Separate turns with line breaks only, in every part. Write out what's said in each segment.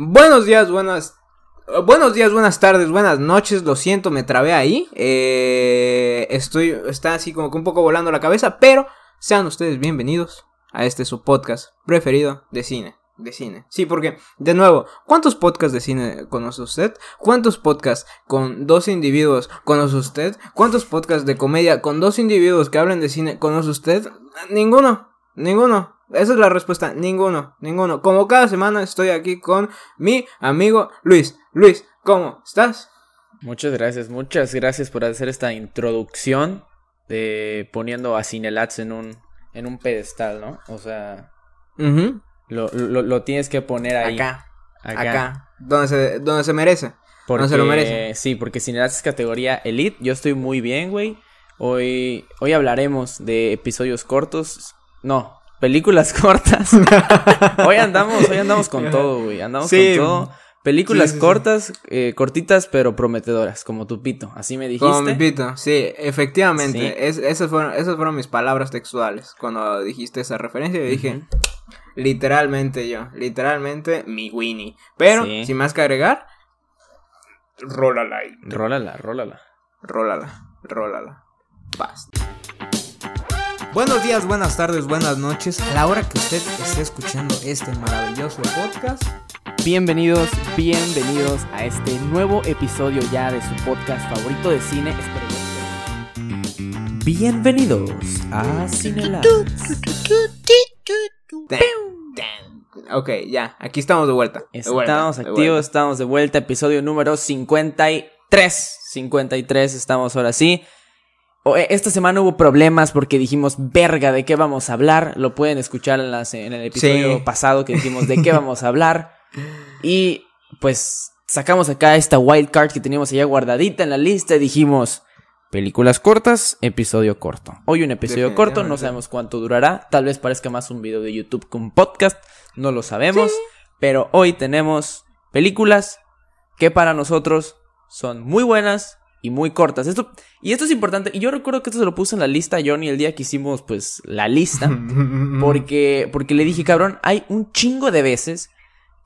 Buenos días, buenas. Buenos días, buenas tardes, buenas noches. Lo siento, me trabé ahí. Eh, estoy. Está así como que un poco volando la cabeza. Pero sean ustedes bienvenidos a este su podcast preferido de cine. De cine. Sí, porque, de nuevo, ¿cuántos podcasts de cine conoce usted? ¿Cuántos podcasts con dos individuos conoce usted? ¿Cuántos podcasts de comedia con dos individuos que hablan de cine conoce usted? Ninguno. Ninguno. Esa es la respuesta. Ninguno. Ninguno. Como cada semana estoy aquí con mi amigo Luis. Luis, ¿cómo estás?
Muchas gracias, muchas gracias por hacer esta introducción de poniendo a Cinelats en un, en un pedestal, ¿no? O sea, lo, lo, tienes que poner ahí.
Acá. Acá. Donde, se, donde se merece.
Porque, se lo merece. Sí, porque Cinelats es categoría elite. Yo estoy muy bien, güey. Hoy, hoy hablaremos de episodios cortos. No, películas cortas. hoy andamos, hoy andamos con todo, güey. Andamos con todo. Películas cortas, eh, cortitas, pero prometedoras, como tu pito. Así me dijiste.
Como mi pito, sí, efectivamente. esas, fueron, esas fueron mis palabras textuales. Cuando dijiste esa referencia, yo dije, literalmente yo, literalmente mi Winnie. Pero, sin más que agregar, rólala ahí.
Rólala, rólala.
Rólala, rólala. Basta. Buenos días, buenas tardes, buenas noches. A la hora que usted esté escuchando este maravilloso podcast.
Bienvenidos, bienvenidos a este nuevo episodio ya de su podcast favorito de cine. Bienvenidos a Cine
Ok, ya, aquí estamos de vuelta.
estamos activos, estamos de vuelta. Episodio número 53. 53, estamos ahora sí. Eh, esta semana hubo problemas porque dijimos, verga, ¿de qué vamos a hablar? Lo pueden escuchar en, en el episodio pasado que dijimos, ¿de qué vamos a hablar? Y pues sacamos acá esta wild card que teníamos allá guardadita en la lista y dijimos, películas cortas, episodio corto. Hoy un episodio corto, no sabemos cuánto durará, tal vez parezca más un video de YouTube que un podcast, no lo sabemos, pero hoy tenemos películas que para nosotros son muy buenas, y muy cortas. Esto, y esto es importante. Y yo recuerdo que esto se lo puse en la lista a Johnny el día que hicimos, pues, la lista. Porque, porque le dije, cabrón, hay un chingo de veces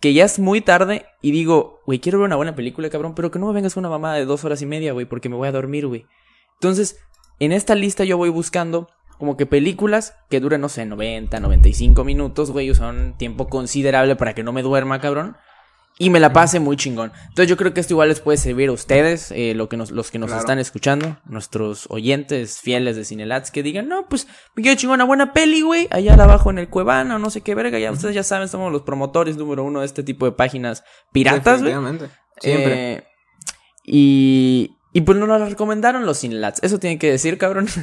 que ya es muy tarde y digo, güey, quiero ver una buena película, cabrón, pero que no me vengas con una mamada de dos horas y media, güey, porque me voy a dormir, güey. Entonces, en esta lista yo voy buscando como que películas que duren, no sé, 90, 95 minutos, güey, son tiempo considerable para que no me duerma, cabrón y me la pase muy chingón. Entonces yo creo que esto igual les puede servir a ustedes, eh, lo que nos, los que nos están escuchando, nuestros oyentes fieles de Cinelats, que digan, no, pues me quiero chingón una buena peli, güey, allá abajo en el Cuevana no sé qué verga, ya ustedes ya saben, somos los promotores número uno de este tipo de páginas piratas, güey. Siempre. Eh, y, y pues no nos recomendaron los Cinelats, eso tienen que decir, cabrón.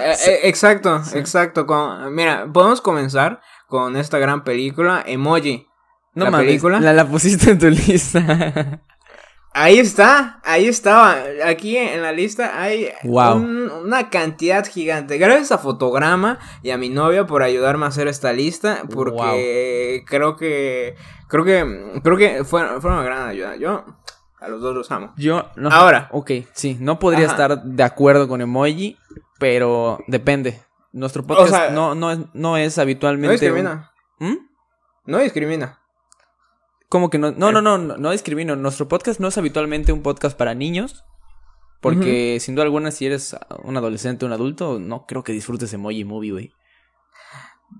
Eh, exacto, exacto. mira, podemos comenzar con esta gran película, Emoji.
No la película. La, la pusiste en tu lista.
Ahí está, ahí estaba. Aquí en la lista hay una cantidad gigante. Gracias a Fotograma y a mi novia por ayudarme a hacer esta lista. Porque creo que. Creo que. Creo que fue, fue, una gran ayuda. Yo a los dos los amo.
Yo no. Ahora. Ok, sí. No podría estar de acuerdo con emoji. Pero depende. Nuestro podcast no, no, es, no es habitualmente. No
discrimina. ¿Mm? No discrimina.
Como que no, no, no, no, no, discrimino. Nuestro podcast no es habitualmente un podcast para niños. Porque sin duda alguna, si eres un adolescente o un adulto, no creo que disfrutes Emoji Movie, güey.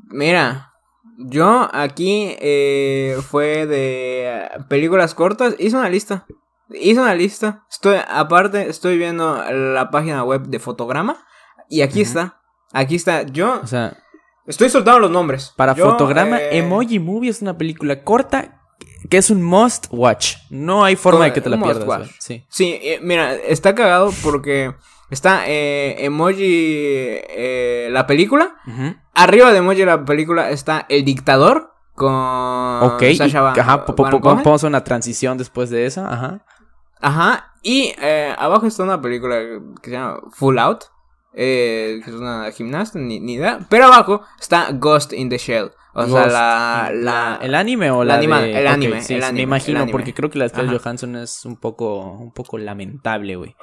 Mira, yo aquí eh, fue de películas cortas, hice una lista. Hice una lista. Estoy, aparte, estoy viendo la página web de Fotograma. Y aquí está. Aquí está. Yo.
O sea.
Estoy soltando los nombres.
Para Fotograma, eh, Emoji Movie es una película corta que es un must watch. No hay forma de que te la pierdas. Sí,
sí eh, mira, está cagado porque está eh, emoji eh, la película. Arriba de emoji la película está el dictador con
Ok, Sasha ajá, vamos a una transición después de esa, ajá.
Ajá, y abajo está una película que se llama Full Out, que es una gimnasta, ni, ni idea. Pero abajo está Ghost in the Shell. O sea, la, la,
¿El anime o la
de... el, anime, el
anime, Me imagino, porque creo que la de Johansson es un poco, un poco lamentable, güey.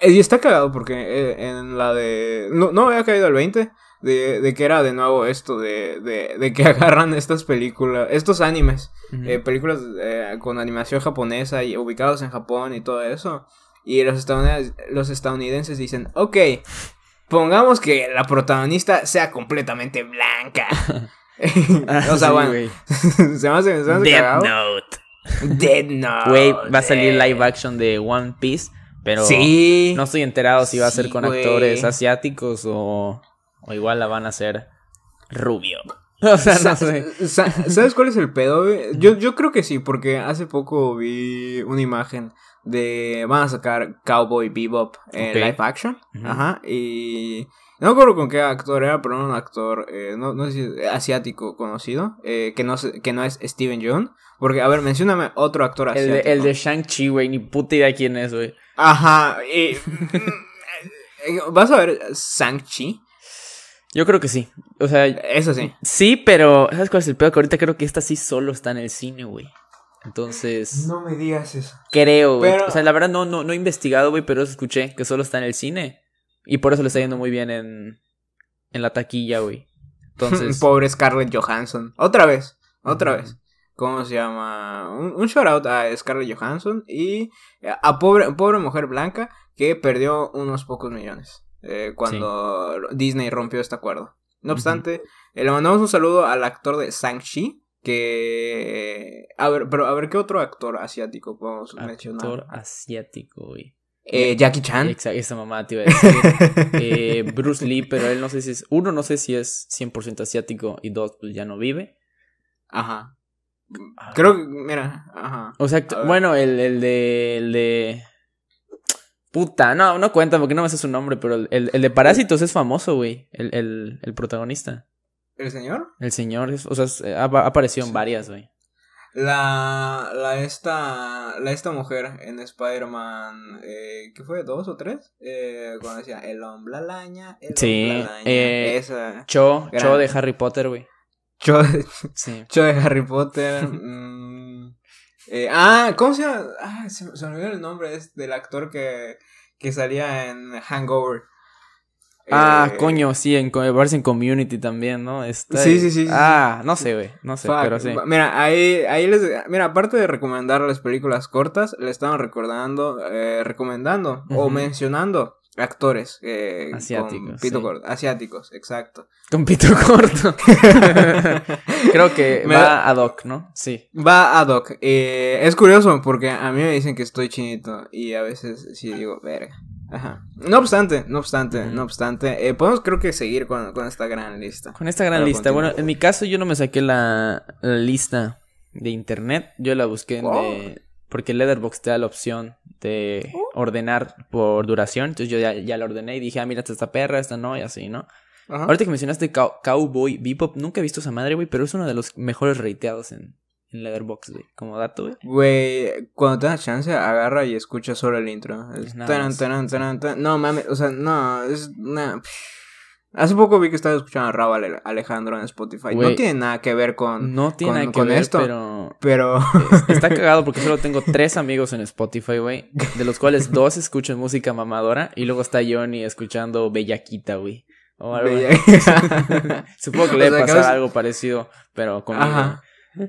Eh, y está cagado porque eh, en la de... No, no había caído el 20 de, de que era de nuevo esto, de, de, de que agarran estas películas, estos animes, eh, películas eh, con animación japonesa y ubicados en Japón y todo eso. Y los estadounidenses, los estadounidenses dicen, ok, pongamos que la protagonista sea completamente blanca.
Ah,
o sea,
sí,
bueno,
güey.
se me hace, se me hace
Death
cagado.
Note.
Dead Note.
Güey, va a salir
eh.
live action de One Piece, pero
Sí.
no estoy enterado si va a ser
Sí,
con actores asiáticos o, o igual la van a hacer rubio. O sea, no sé.
sa- ¿Sabes cuál es el pedo? Yo, yo creo que sí, porque hace poco vi una imagen de... Van a sacar Cowboy Bebop en
Ok.
live action. Ajá. Y... No me acuerdo con qué actor era, pero era un actor, eh, no, no sé si asiático conocido, eh, que, no, que no es Steven Yeun. Porque, a ver, mencióname otro actor
El
asiático.
de, el de Shang-Chi, güey, ni puta idea quién es, güey.
Ajá. Y... ¿Vas a ver Shang-Chi?
Yo creo que sí. O sea,
Eso sí.
sí, pero ¿sabes cuál es el peor? Que ahorita creo que esta sí solo está en el cine, güey. Entonces,
No me digas eso.
creo, güey.
Pero-
O sea, la verdad no, no, no he investigado, güey, pero eso escuché que solo está en el cine. Y por eso le está yendo muy bien en, en la taquilla, güey. Entonces,
Pobre Scarlett Johansson. Otra vez, otra vez. ¿Cómo se llama? Un, un shout out a Scarlett Johansson y a pobre, pobre mujer blanca que perdió unos pocos millones eh, cuando Disney rompió este acuerdo. No obstante, eh, le mandamos un saludo al actor de Shang-Chi. Que. A ver, pero a ver, ¿qué otro actor asiático podemos mencionar?
actor asiático, güey.
Eh, Jackie Chan.
Exacto, esa mamá te iba a decir. Eh, Bruce Lee, pero él no sé si es. Uno, no sé si es 100% asiático y dos, pues ya no vive.
Ajá. Creo que, mira, ajá.
O sea, bueno, el, el de. El de. Puta, no, no cuenta porque no me sé su nombre, pero el, el- el de Parásitos es famoso, güey. El, el, el protagonista.
¿El señor?
El señor, o sea, ha, ha aparecido en varias, güey.
La, la esta, la esta mujer en Spider-Man, eh, ¿qué fue? ¿Dos o tres? Eh, cuando decía, el hombre araña, el
Sí,
hombre araña.
eh,
Esa.
Cho,
Gran-
Cho de Harry Potter, güey.
Cho,
Sí.
Cho de Harry Potter. mm, eh, ah, ¿cómo se llama? Ah, se, se me olvidó el nombre es del actor que, que salía en Hangover.
Ah,
Eh,
coño, sí, en, en Community también, ¿no? Está
Sí, sí, sí, sí.
Ah, no sé, güey. No sé,
Fuck.
pero sí.
Mira, ahí, ahí les. Mira, aparte de recomendar las películas cortas, le estaban recordando, eh, recomendando o mencionando actores. Eh, con
Asiáticos,
pito
sí.
corto. Asiáticos, exacto.
Con pito corto. Creo que
Me
va
da-
ad hoc, ¿no? Sí.
Va a Doc. Eh, es curioso porque a mí me dicen que estoy chinito y a veces sí digo, verga. Ajá. No obstante, no obstante, no obstante, eh, podemos creo que seguir con, con esta gran lista.
Con esta gran
Pero
lista. Bueno, en mi caso yo no me saqué la, la lista de internet. Yo la busqué en
Wow.
de... Porque Letterboxd te da la opción de
Oh.
ordenar por duración. Entonces yo ya, ya la ordené y dije, ah, mira, esta perra, esta no, y así, ¿no?
Ajá.
Ahorita que mencionaste Cow- Cowboy Bebop, nunca he visto esa madre, güey, pero es uno de los mejores rateados en, en Letterboxd, güey. Como dato, güey.
Güey, cuando tengas chance, agarra y escucha solo el intro. Es
Es
taran, taran, taran. No mames, o sea, no, es. Hace poco vi que estaba escuchando a Raúl Ale- Alejandro en Spotify. No tiene nada que ver con.
No tiene
con-
nada que
con
ver,
esto.
pero
Pero.
es- está cagado porque solo tengo tres amigos en Spotify, güey. De los cuales dos escuchan música mamadora y luego está Johnny escuchando Bellaquita, güey. O algo
Bella-
Supongo que
O
le debe pasar
veces-
algo parecido, pero conmigo.
Ajá.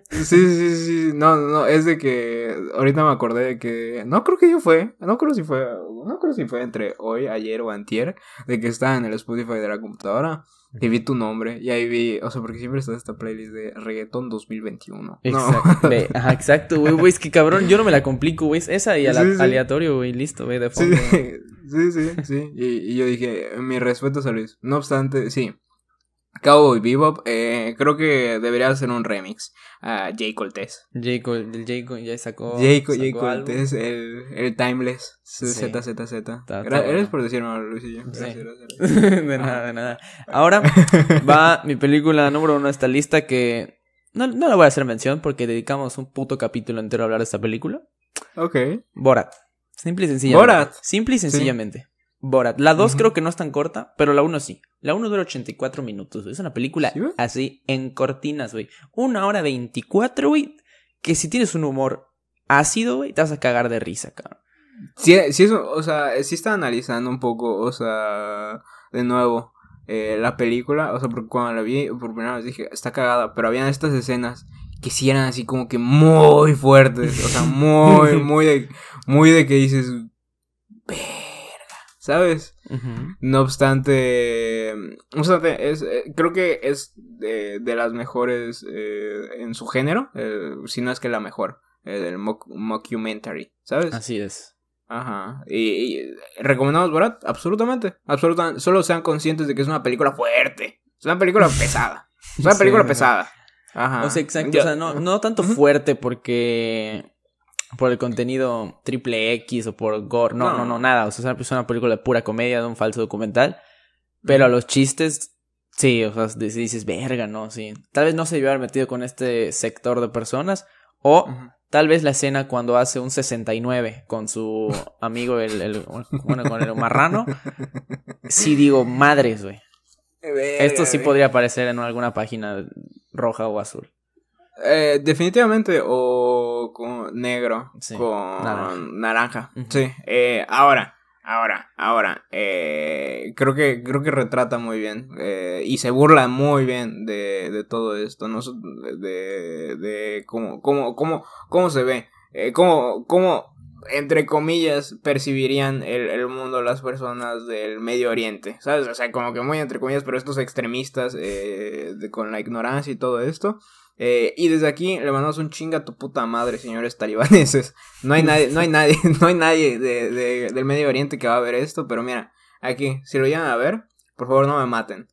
Sí, sí, sí. No, no, es de que. Ahorita me acordé de que. No creo que yo fue. No creo si fue. No creo si fue entre hoy, ayer o antier. De que estaba en el Spotify de la computadora. Y vi tu nombre. Y ahí vi. O sea, porque siempre está esta playlist de reggaeton 2021.
Exacto,
No.
ve, ajá, exacto, güey, güey, es que cabrón, yo no me la complico, güey, es esa y ala-
Sí, sí.
aleatorio, güey, listo, güey, de fondo.
sí, sí, sí. Y, y yo dije, mi respeto a Luis. No obstante, sí. Cowboy Bebop, eh, creo que debería hacer un remix a Jay Coltés.
Ya sacó.
Jay,
sacó
Jay
algo.
Coltés, el, el Timeless.
Sí.
ZZZ. Eres por decirme, Luisillo.
Sí.
Gracias, gracias.
de nada, de nada. Ahora va mi película número uno a esta lista que no, no la voy a hacer mención porque dedicamos un puto capítulo entero a hablar de esta película.
Ok.
Borat. Simple y sencillamente.
Borat.
Simple y sencillamente. Borat. La 2
Ujú.
creo que no es tan corta, pero la 1 sí. La 1 dura 84 minutos. güey. Es una película así en cortinas, güey. Una hora 24, güey. Que si tienes un humor ácido, güey, te vas a cagar de risa, cabrón.
Sí, sí, eso, o sea, sí está analizando un poco, o sea, de nuevo, eh, la película, o sea, porque cuando la vi por primera vez dije, está cagada, pero habían estas escenas que sí eran así como que muy fuertes, o sea, muy, muy de, muy de que dices, ¿sabes? No obstante, no obstante es, eh, creo que es de, de las mejores eh, en su género, eh, si no es que la mejor, el mock- mockumentary, ¿sabes?
Así es.
Ajá. ¿Y, y recomendamos Borat? Absolutamente. Absolutamente. Solo sean conscientes de que es una película fuerte. Es una película pesada. Es una película pesada. Ajá.
O sea, exacto.
Yo-
O sea, no, no tanto fuerte porque. Por el contenido triple X o por gore. No, no,
No.
no, nada. O sea, es una película de pura comedia, de un falso documental. Pero a los chistes, sí, o sea, di- dices, verga, ¿no? Sí. Tal vez no se debió haber metido con este sector de personas. O tal vez la escena cuando hace un 69 con su amigo, el, el- bueno, con el marrano. Sí digo, madres, güey. Esto sí podría aparecer en alguna página roja o azul.
Eh, definitivamente, o con negro,
Sí,
con
naranja.
Sí. Eh, ahora, ahora, ahora. eh, creo que creo que retrata muy bien eh, y se burla muy bien de, de todo esto, no de, de cómo, cómo, cómo, cómo se ve, eh, cómo, cómo entre comillas percibirían el, el mundo las personas del Medio Oriente, ¿sabes? O sea, como que muy entre comillas, pero estos extremistas eh, de- con la ignorancia y todo esto. Eh, y desde aquí le mandamos un chinga a tu puta madre, señores talibaneses. No hay nadie, no hay nadie, no hay nadie de, de- del Medio Oriente que va a ver esto, pero mira, aquí, si lo llegan a ver, por favor no me maten.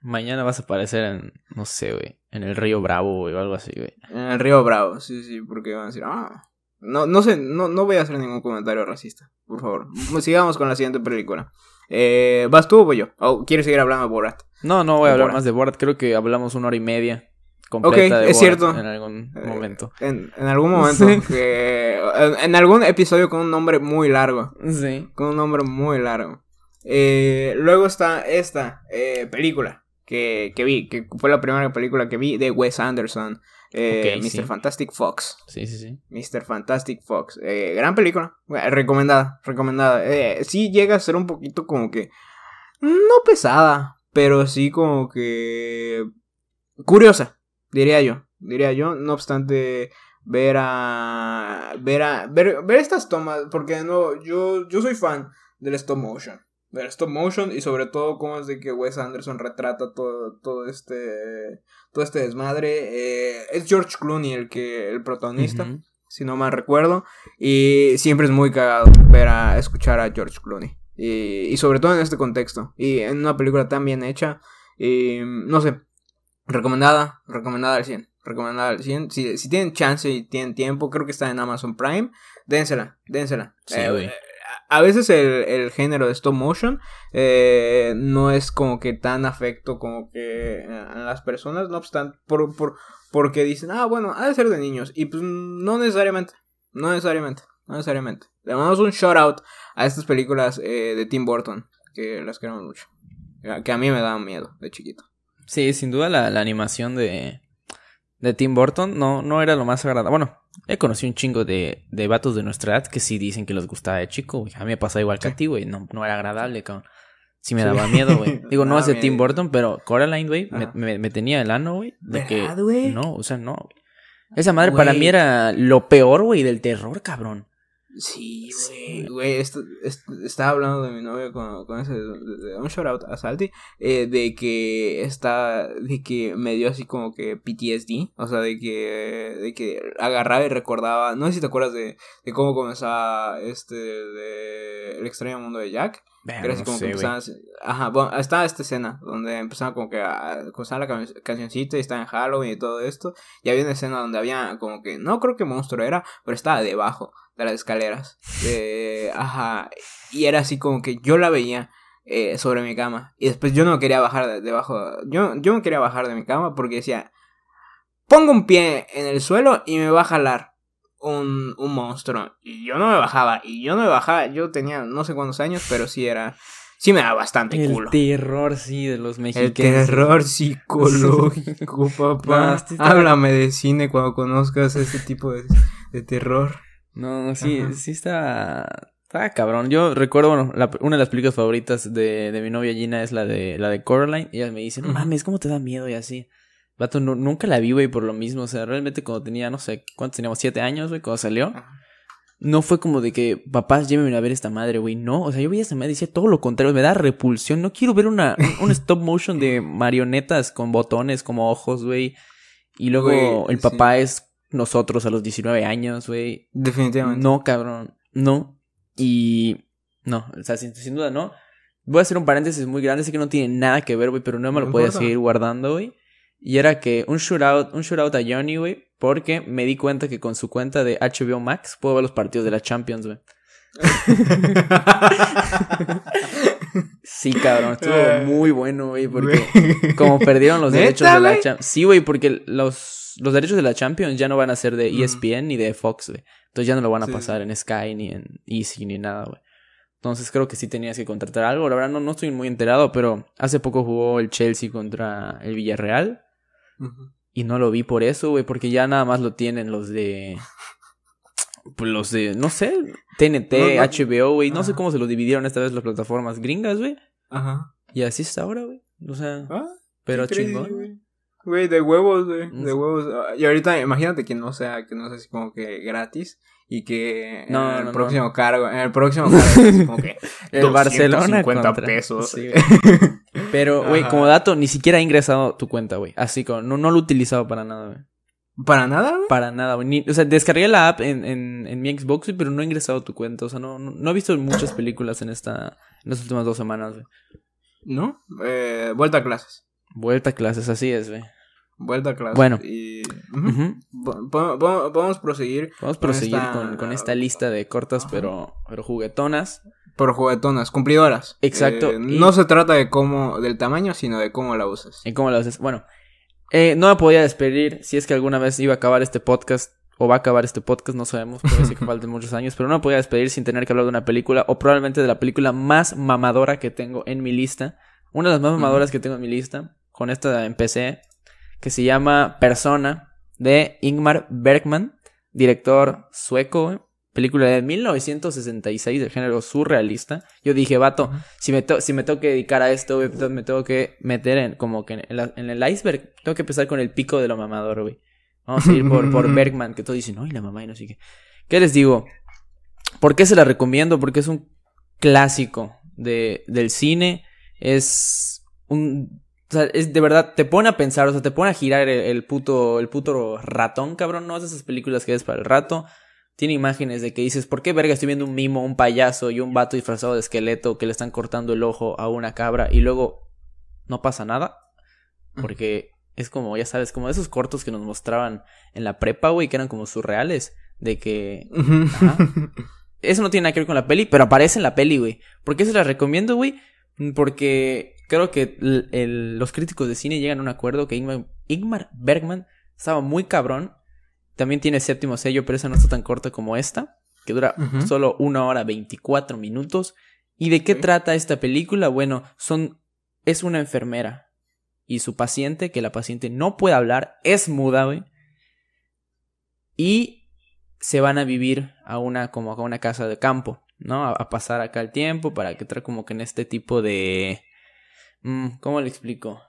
Mañana vas a aparecer en, no sé, güey, en el río Bravo, güey, o algo así, güey.
En el Río Bravo, sí, sí, porque van a decir, ah. No, no sé, no, no voy a hacer ningún comentario racista, por favor. Sigamos con la siguiente película. Eh, ¿Vas tú o voy yo? ¿O quieres seguir hablando de Borat?
No, no voy a hablar
Borat.
más de Borat, creo que hablamos una hora y media completa
Ok,
de
es cierto.
en algún
Eh,
momento.
En, en algún momento,
Sí.
que- en, en algún episodio con un nombre muy largo.
Sí.
Con un nombre muy largo. Eh, luego está esta eh, película que, que vi, que fue la primera película que vi de Wes Anderson. Eh, Mr.
sí.
Fantastic Fox.
Sí, sí, sí.
Mr. Fantastic Fox. Eh, gran película. Eh, recomendada, recomendada. Eh, sí llega a ser un poquito como que... No pesada, pero sí como que... Curiosa, diría yo. Diría yo, no obstante ver a... Ver a... Ver, ver estas tomas, porque nuevo, yo, yo soy fan del stop motion. Del stop motion y sobre todo cómo es de que Wes Anderson retrata todo, todo este... Todo este desmadre. Eh, es George Clooney el que... El protagonista si no mal recuerdo. Y siempre es muy cagado ver a escuchar a George Clooney. Y, y sobre todo en este contexto. Y en una película tan bien hecha. Y no sé. Recomendada. Recomendada al 100. Recomendada al 100. Si, si tienen chance y tienen tiempo, creo que está en Amazon Prime. Dénsela. Dénsela.
Sí,
Eh,
güey.
a a veces el, el género de stop motion eh, no es como que tan afecto como que a las personas, no obstante, por, por, porque dicen, ah, bueno, ha de ser de niños. Y pues no necesariamente, no necesariamente, no necesariamente. Le mandamos un shout out a estas películas eh, de Tim Burton, que las queremos mucho. Que a mí me daban miedo de chiquito.
Sí, sin duda la, la animación de, de Tim Burton no, no era lo más agradable. Bueno, he conocido un chingo de, de vatos de nuestra edad que sí dicen que les gustaba de chico, güey. A mí me pasaba igual que a ti, güey. No, no era agradable, cabrón. Sí me
Sí.
daba miedo, güey. Digo, no
Daba
es de Tim. Burton, pero Coraline, güey, me, me, me tenía el ano, güey. De que...
¿Verdad, güey?
No, o sea, no. Esa madre para mí era lo peor, güey, del terror, cabrón.
Sí, güey. Güey, esto- esto- estaba hablando de mi novio con, con ese. de- de- un shout out a Salty. eh, de que está. De que me dio así como que PTSD. O sea, de que. De que agarraba y recordaba. No sé si te acuerdas de, de cómo comenzaba este. De El extraño mundo de Jack. Era así
no
como
sé,
que empezaban. Ajá, bueno, estaba esta escena donde empezaban como que a. Comenzaba la can- cancioncita y estaba en Halloween y todo esto. Y había una escena donde había como que. No creo que monstruo era, pero estaba debajo de las escaleras. De, ajá. Y era así como que yo la veía. eh, sobre mi cama. Y después yo no quería bajar de, debajo. Yo, yo no quería bajar de mi cama porque decía. Pongo un pie en el suelo y me va a jalar un, un monstruo. Y yo no me bajaba. Y yo no me bajaba. Yo tenía no sé cuántos años, pero sí era. Sí me daba bastante
El
culo.
terror, sí, de los
El
mexicanos.
terror psicológico, papá.
No,
Háblame de cine cuando conozcas este tipo de, de terror.
No, sí,
Ajá.
sí está. Está cabrón. Yo recuerdo, bueno, la- una de las películas favoritas de, de mi novia Gina es la de la de Coraline. Y ella me dice, no mames, ¿cómo te da miedo? Y así. Vato, nu- nunca la vi, güey, por lo mismo. O sea, realmente cuando tenía, no sé, ¿cuántos teníamos? ¿Siete años, güey? Cuando salió.
Ajá.
No fue como de que, papás, llévenme a ver esta madre, güey. No, o sea, yo veía esta madre y decía todo lo contrario. Me da repulsión. No quiero ver una, un, stop motion de marionetas con botones como ojos, güey. Y luego el papá es nosotros a los 19 años, güey.
Definitivamente.
No, cabrón. No. Y. No, o sea, sin, sin duda no. Voy a hacer un paréntesis muy grande, sé que no tiene nada que ver, güey, pero no me
No
lo podía seguir guardando, güey. Y era que un shootout, un shootout a Johnny, güey, porque me di cuenta que con su cuenta de HBO Max puedo ver los partidos de la Champions, güey. Sí, cabrón, estuvo
Eh,
muy bueno, güey, porque como perdieron los
¿Neta,
derechos de la? Champions. Sí, güey, porque los, los derechos de la Champions ya no van a ser de
Ujú.
ESPN ni de Fox, güey. Entonces ya no lo van a
Sí,
pasar en Sky ni en Easy ni nada, güey. Entonces creo que sí tenías que contratar algo. La verdad no, no estoy muy enterado, pero hace poco jugó el Chelsea contra el Villarreal. Y no lo vi por eso, güey, porque ya nada más lo tienen los de... Pues los de, no sé, TNT,
No, no.
HBO, güey. No sé cómo se lo dividieron esta vez las plataformas gringas, güey.
Ajá.
Y así está ahora, güey. O sea,
Ah,
pero chingón.
güey. De huevos, güey. De huevos. Y ahorita, imagínate que no sea, que no sea así como que gratis. Y que
No,
en el
no, no.
próximo cargo, en el próximo cargo, así como que
El Barcelona
250
contra...
pesos.
Sí, güey. Pero, güey, como dato, ni siquiera he ingresado tu cuenta, güey. Así como, no, no lo he utilizado para nada, güey.
¿Para nada, güey?
Para nada, güey. Ni- O sea, descargué la app en, en, en mi Xbox, güey, pero no he ingresado tu cuenta. O sea, no, no, no he visto muchas películas en esta, en las últimas dos semanas, güey.
¿No? Eh, vuelta a clases.
Vuelta a clases, así es, güey.
Vuelta a clases.
Bueno.
Y... po- po- Podemos proseguir
Vamos a
Con
proseguir
esta-
con, con esta lista de cortas, pero, pero juguetonas.
por juguetonas, cumplidoras.
Exacto,
Eh,
y-
No se trata de cómo, del tamaño, sino de cómo la usas.
¿Y cómo lo haces? Bueno, eh, no me podía despedir si es que alguna vez iba a acabar este podcast o va a acabar este podcast, no sabemos, puede ser que falten muchos años, pero no me podía despedir sin tener que hablar de una película o probablemente de la película más mamadora que tengo en mi lista. Una de las más mamadoras que tengo en mi lista, con esta empecé, que se llama Persona de Ingmar Bergman, director sueco. Película de 1966 del género surrealista. Yo dije, vato, si me, si me tengo que dedicar a esto, güey, me tengo que meter en como que en, la- en el iceberg. Tengo que empezar con el pico de lo mamador, güey. Vamos a ir por, por Bergman, que todos dicen, no, y la mamá y no sé qué. ¿Qué les digo? ¿Por qué se la recomiendo? Porque es un clásico de, del cine. Es un... O sea, es de verdad, te pone a pensar, o sea, te pone a girar el, el puto, el puto ratón, cabrón. No es esas películas que ves para el rato. Tiene imágenes de que dices, ¿por qué verga estoy viendo un mimo, un payaso y un vato disfrazado de esqueleto que le están cortando el ojo a una cabra y luego no pasa nada? Porque es como, ya sabes, como esos cortos que nos mostraban en la prepa, güey, que eran como surreales. De que Ajá. eso no tiene nada que ver con la peli, pero aparece en la peli, güey. ¿Por qué se la recomiendo, güey? Porque creo que el- el- los críticos de cine llegan a un acuerdo que Ingmar, Ingmar Bergman estaba muy cabrón. También tiene séptimo sello, pero esa no está tan corta como esta, que dura solo una hora 24 minutos. ¿Y de qué trata esta película? Bueno, son es una enfermera y su paciente, que la paciente no puede hablar, es muda, güey. Y se van a vivir a una como a una casa de campo, ¿no? A, a pasar acá el tiempo para que trae como que en este tipo de mm, ¿cómo le explico?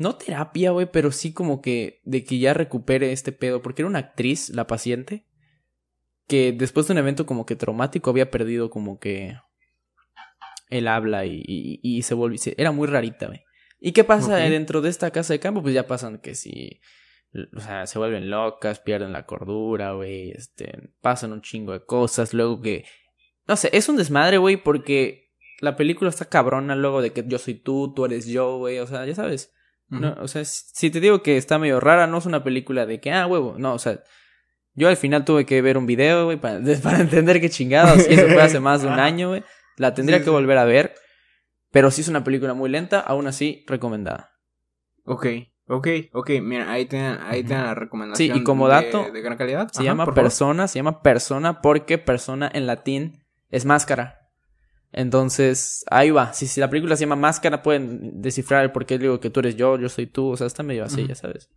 No terapia, güey, pero sí como que de que ya recupere este pedo, porque era una actriz, la paciente, que después de un evento como que traumático había perdido como que el habla y, y, y se volvió, era muy rarita, güey. ¿Y qué pasa dentro de esta casa de campo? Pues ya pasan que si, o sea, se vuelven locas, pierden la cordura, güey, este, pasan un chingo de cosas, luego que, no sé, es un desmadre, güey, porque la película está cabrona luego de que yo soy tú, tú eres yo, güey, o sea, ya sabes. No, o sea, si te digo que está medio rara, no es una película de que, ah, huevo, no, o sea, yo al final tuve que ver un video, güey, para, para entender qué chingados, y eso fue hace más de un año, güey. La tendría
Sí,
que
sí.
volver a ver, pero sí es una película muy lenta, aún así, recomendada.
Ok, ok, ok. Mira, ahí tienen, ahí tienen la recomendación.
Sí, y como dato,
De, gran calidad.
Se
Ajá,
llama
favor.
persona, se llama persona porque persona en latín es máscara. Entonces, ahí va. Si, si la película se llama Máscara, pueden descifrar el por qué digo que tú eres yo, yo soy tú. O sea, está medio así, ya sabes.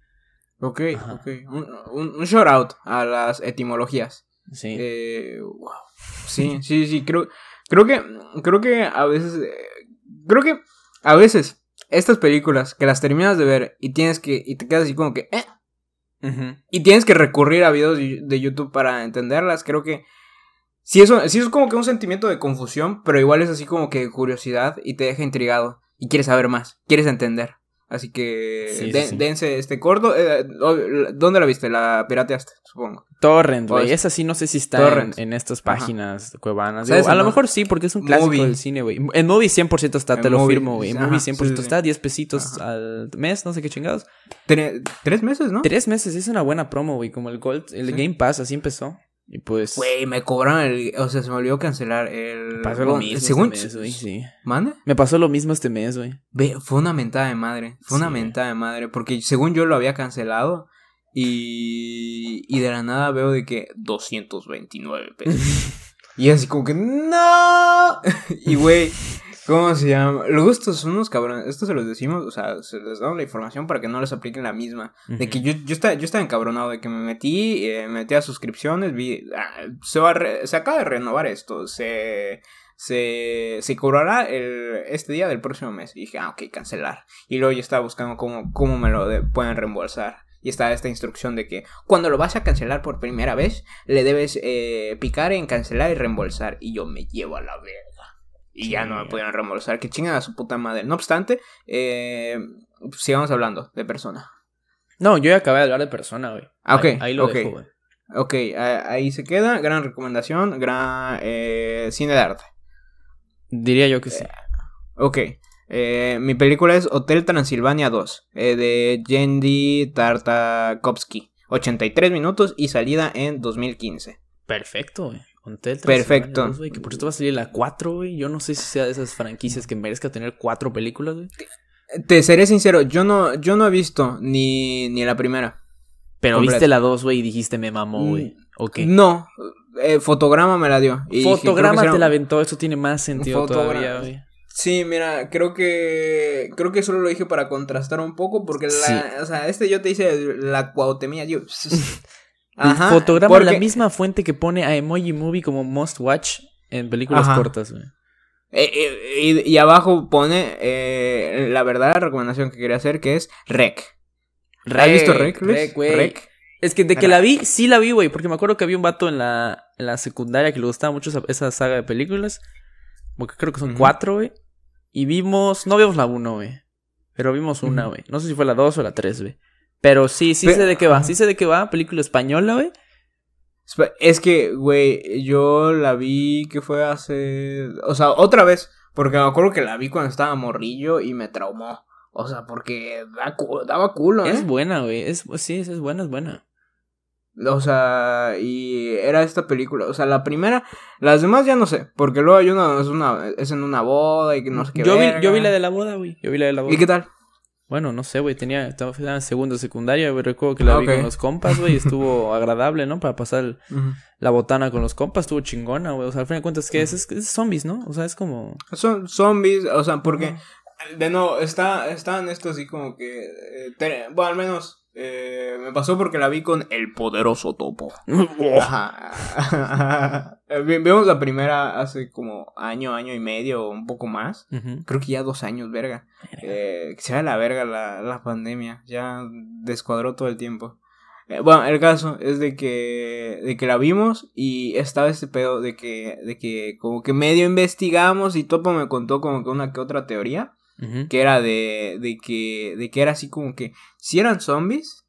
Ok,
Ajá.
ok. Un, un, un shout out a las etimologías.
Sí.
Eh, wow. Sí, sí, sí, creo, creo que, creo que a veces, eh, creo que a veces estas películas que las terminas de ver y tienes que, y te quedas así como que, eh, y tienes que recurrir a videos de de YouTube para entenderlas, creo que sí, eso, sí es como que un sentimiento de confusión, pero igual es así como que curiosidad y te deja intrigado y quieres saber más, quieres entender. Así que
Sí, sí,
de-
sí.
dense este corto. eh, ¿Dónde la viste? La pirateaste, supongo.
Torrent, güey.
Pues,
Esa sí no sé si está en, en estas
Ajá.
páginas cuevanas.
¿Sabes
Digo, a lo mejor sí, porque es un clásico
Movie.
del cine, güey. En Movie 100% está, te
En
lo
Movie,
firmo, güey. En
ajá,
Movie
sí,
100%
sí,
está, 10 pesitos
Ajá.
al mes, no sé qué chingados.
Tre- tres meses, ¿no?
Tres meses, es una buena promo, güey. Como el Gold, el. Game Pass, así empezó. Y pues.
Güey, me cobraron el. O sea, se me olvidó cancelar el.
Pasó lo mismo
Según.
este mes, güey. Sí.
¿Mande?
Me pasó lo mismo este mes, güey.
Ve, fue una mentada de madre. Fue una mentada de madre. Porque según yo lo había cancelado. Y. Y de la nada veo de que 229 pesos. y así como que. ¡No! y güey. ¿Cómo se llama? Luego estos son unos cabrones. Esto se los decimos. O sea, se les damos la información para que no les apliquen la misma. De que yo, yo, estaba, yo estaba encabronado de que me metí, eh, me metí a suscripciones, vi, ah, se, va re- se acaba de renovar esto, se, se, se cobrará el, este día del próximo mes. Y dije, ah, ok, cancelar. Y luego yo estaba buscando cómo, cómo me lo de- pueden reembolsar. Y estaba esta instrucción de que cuando lo vas a cancelar por primera vez, le debes eh, picar en cancelar y reembolsar. Y yo me llevo a la verga. Y ya no me pudieron reembolsar. Que chingan a su puta madre. No obstante, eh, sigamos hablando de persona.
No, yo ya acabé de hablar de persona, güey.
Ah, ok,
Ahí, ahí lo
ok.
dejo, güey.
Ok, ahí se queda. Gran recomendación. Gran eh, cine de arte.
Diría yo que sí.
Ok. eh, mi película es Hotel Transilvania 2. eh, de Yendi Tartakovsky. 83 minutos y salida en 2015.
Perfecto, güey. Hotel
Perfecto.
Güey, que por esto va a salir la 4, güey. Yo no sé si sea de esas franquicias que merezca tener cuatro películas, güey.
Te seré sincero, yo no, yo no he visto ni, ni la primera.
Pero
Completa.
viste la 2, güey, y dijiste me mamó,
Mm,
güey. Ok.
No, eh, fotograma me la dio. y
Fotograma te la aventó, eso tiene más sentido
Fotogra-
todavía, güey.
Sí, mira, creo que creo que solo lo dije para contrastar un poco porque la,
Sí.
o sea, este yo te hice la cuautemía, yo.
El fotograma
porque-
la misma fuente que pone a Emoji Movie como Must Watch en películas
Ajá.
cortas, güey.
Eh, eh, y, y abajo pone eh, la verdadera recomendación que quería hacer que es Rec. ¿Has visto Rec, Luis?
Rec, güey.
Rec.
Es que de que la vi, sí la vi, güey. Porque me acuerdo que había un vato en la, en la secundaria que le gustaba mucho esa, esa saga de películas. Porque creo que son cuatro, güey. Y vimos, no vimos la uno, güey. Pero vimos una, güey. No sé si fue la dos o la tres, güey. Pero sí, sí sé de qué va. Sí sé de qué va. Película española, güey.
Es que, güey, yo la vi que fue hace. O sea, otra vez. Porque me acuerdo que la vi cuando estaba morrillo y me traumó. O sea, porque da cu- daba culo, ¿eh?
Es buena, güey. Es, sí, es, buena, es buena.
O sea, y era esta película. O sea, la primera. Las demás ya no sé. Porque luego hay una. Es, una, es en una boda y que no sé qué.
yo, vi, yo vi la de la boda, güey. Yo vi la de la boda.
¿Y qué tal?
Bueno, no sé, güey, tenía, estaba en segundo secundaria, güey, recuerdo que la
Ah,
vi con los compas, güey, estuvo agradable, ¿no? Para pasar el- la botana con los compas, estuvo chingona, güey, o sea, al fin de cuentas, ¿qué es? Es, es zombies, ¿no? O sea, es como...
Son zombies. O sea, porque. De nuevo, está, está en esto así como que. eh, bueno, al menos. Eh, me pasó porque la vi con El Poderoso Topo. Ajá. Eh, vi- Vimos la primera hace como año, año y medio o un poco más. Creo que ya dos años, verga. Eh, que sea la verga la, la pandemia. Ya descuadró todo el tiempo. Eh, bueno, el caso es de que, de que la vimos y estaba este pedo de que, de que como que medio investigamos y Topo me contó como que una que otra teoría Que era de, de que de que era así como que si eran zombies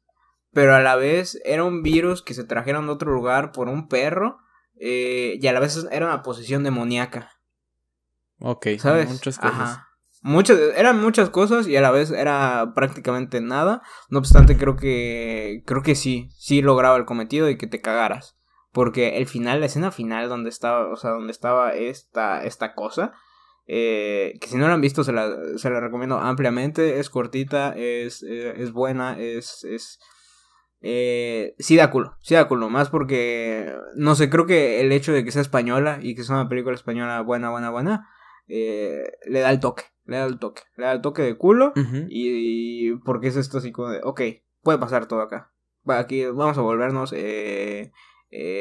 pero a la vez era un virus que se trajeron de otro lugar por un perro eh, y a la vez era una posesión demoníaca
Ok,
sabes
muchas cosas.
Ajá. muchas eran muchas cosas y a la vez era prácticamente nada no obstante creo que creo que sí sí lograba el cometido de que te cagaras porque el final la escena final donde estaba o sea donde estaba esta esta cosa eh, que si no la han visto se la, se la recomiendo ampliamente. Es cortita, es, eh, es buena, es... es eh, sí da culo, sí da culo. Más porque, no sé, creo que el hecho de que sea española y que sea una película española buena, buena, buena, le da el toque, le da el toque, le da el toque de culo. Y, y porque es esto así como de, ok, puede pasar todo acá. Aquí vamos a volvernos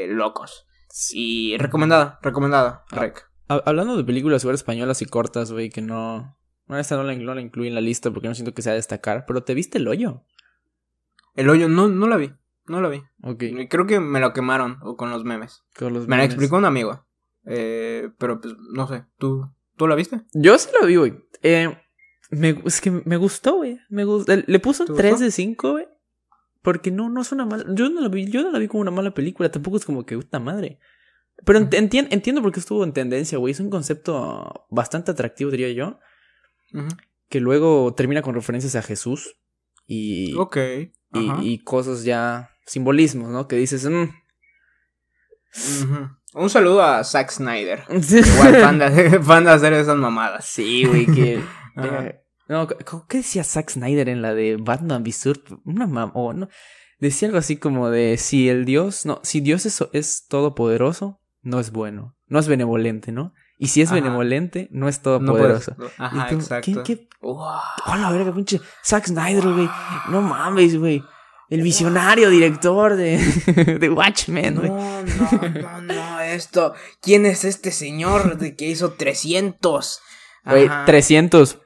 locos. Y recomendada, recomendada,
Ah.
Rec.
Ha- Hablando de películas igual españolas y cortas, güey, que no... Bueno, esta no la, no la incluí en la lista porque no siento que sea a destacar, pero ¿te viste el hoyo?
El hoyo, no, no la vi, no la vi.
Ok.
Creo que me lo quemaron o con los memes.
con los
Me la explicó un amigo. Eh, pero pues, no sé, ¿tú, ¿tú la viste?
Yo sí la vi, güey. Eh, me, es que me gustó, güey. Me gustó. Le puso
¿Te
un 3
gustó?
de 5, güey. Porque no, no es una mala. Yo no la vi, yo no la vi como una mala película. Tampoco es como que puta madre. Pero ent- entien- entiendo por qué estuvo en tendencia, güey. Es un concepto bastante atractivo, diría yo. Que luego termina con referencias a Jesús. Y,
Ok.
y, cosas ya. Simbolismos, ¿no? Que dices. mm.
Un saludo a Zack Snyder. Igual fan de, fan de hacer esas mamadas.
Sí, güey, que. Eh, no, ¿qué decía Zack Snyder en la de Batman v? Una mam no. Decía algo así como de si el Dios. No, si Dios es, es todopoderoso, no es bueno. No es benevolente, ¿no? Y si es
Ajá.
benevolente, no es
No
todopoderoso. Y
Ajá,
tú,
exacto.
¿qué- qué?
Wow.
¡Oh, la verga, pinche! Zack Snyder, güey. No mames, güey. El visionario director de, de Watchmen, güey.
No, no, no, no, esto. ¿Quién es este señor de que hizo 300?
Güey,
Ajá.
300.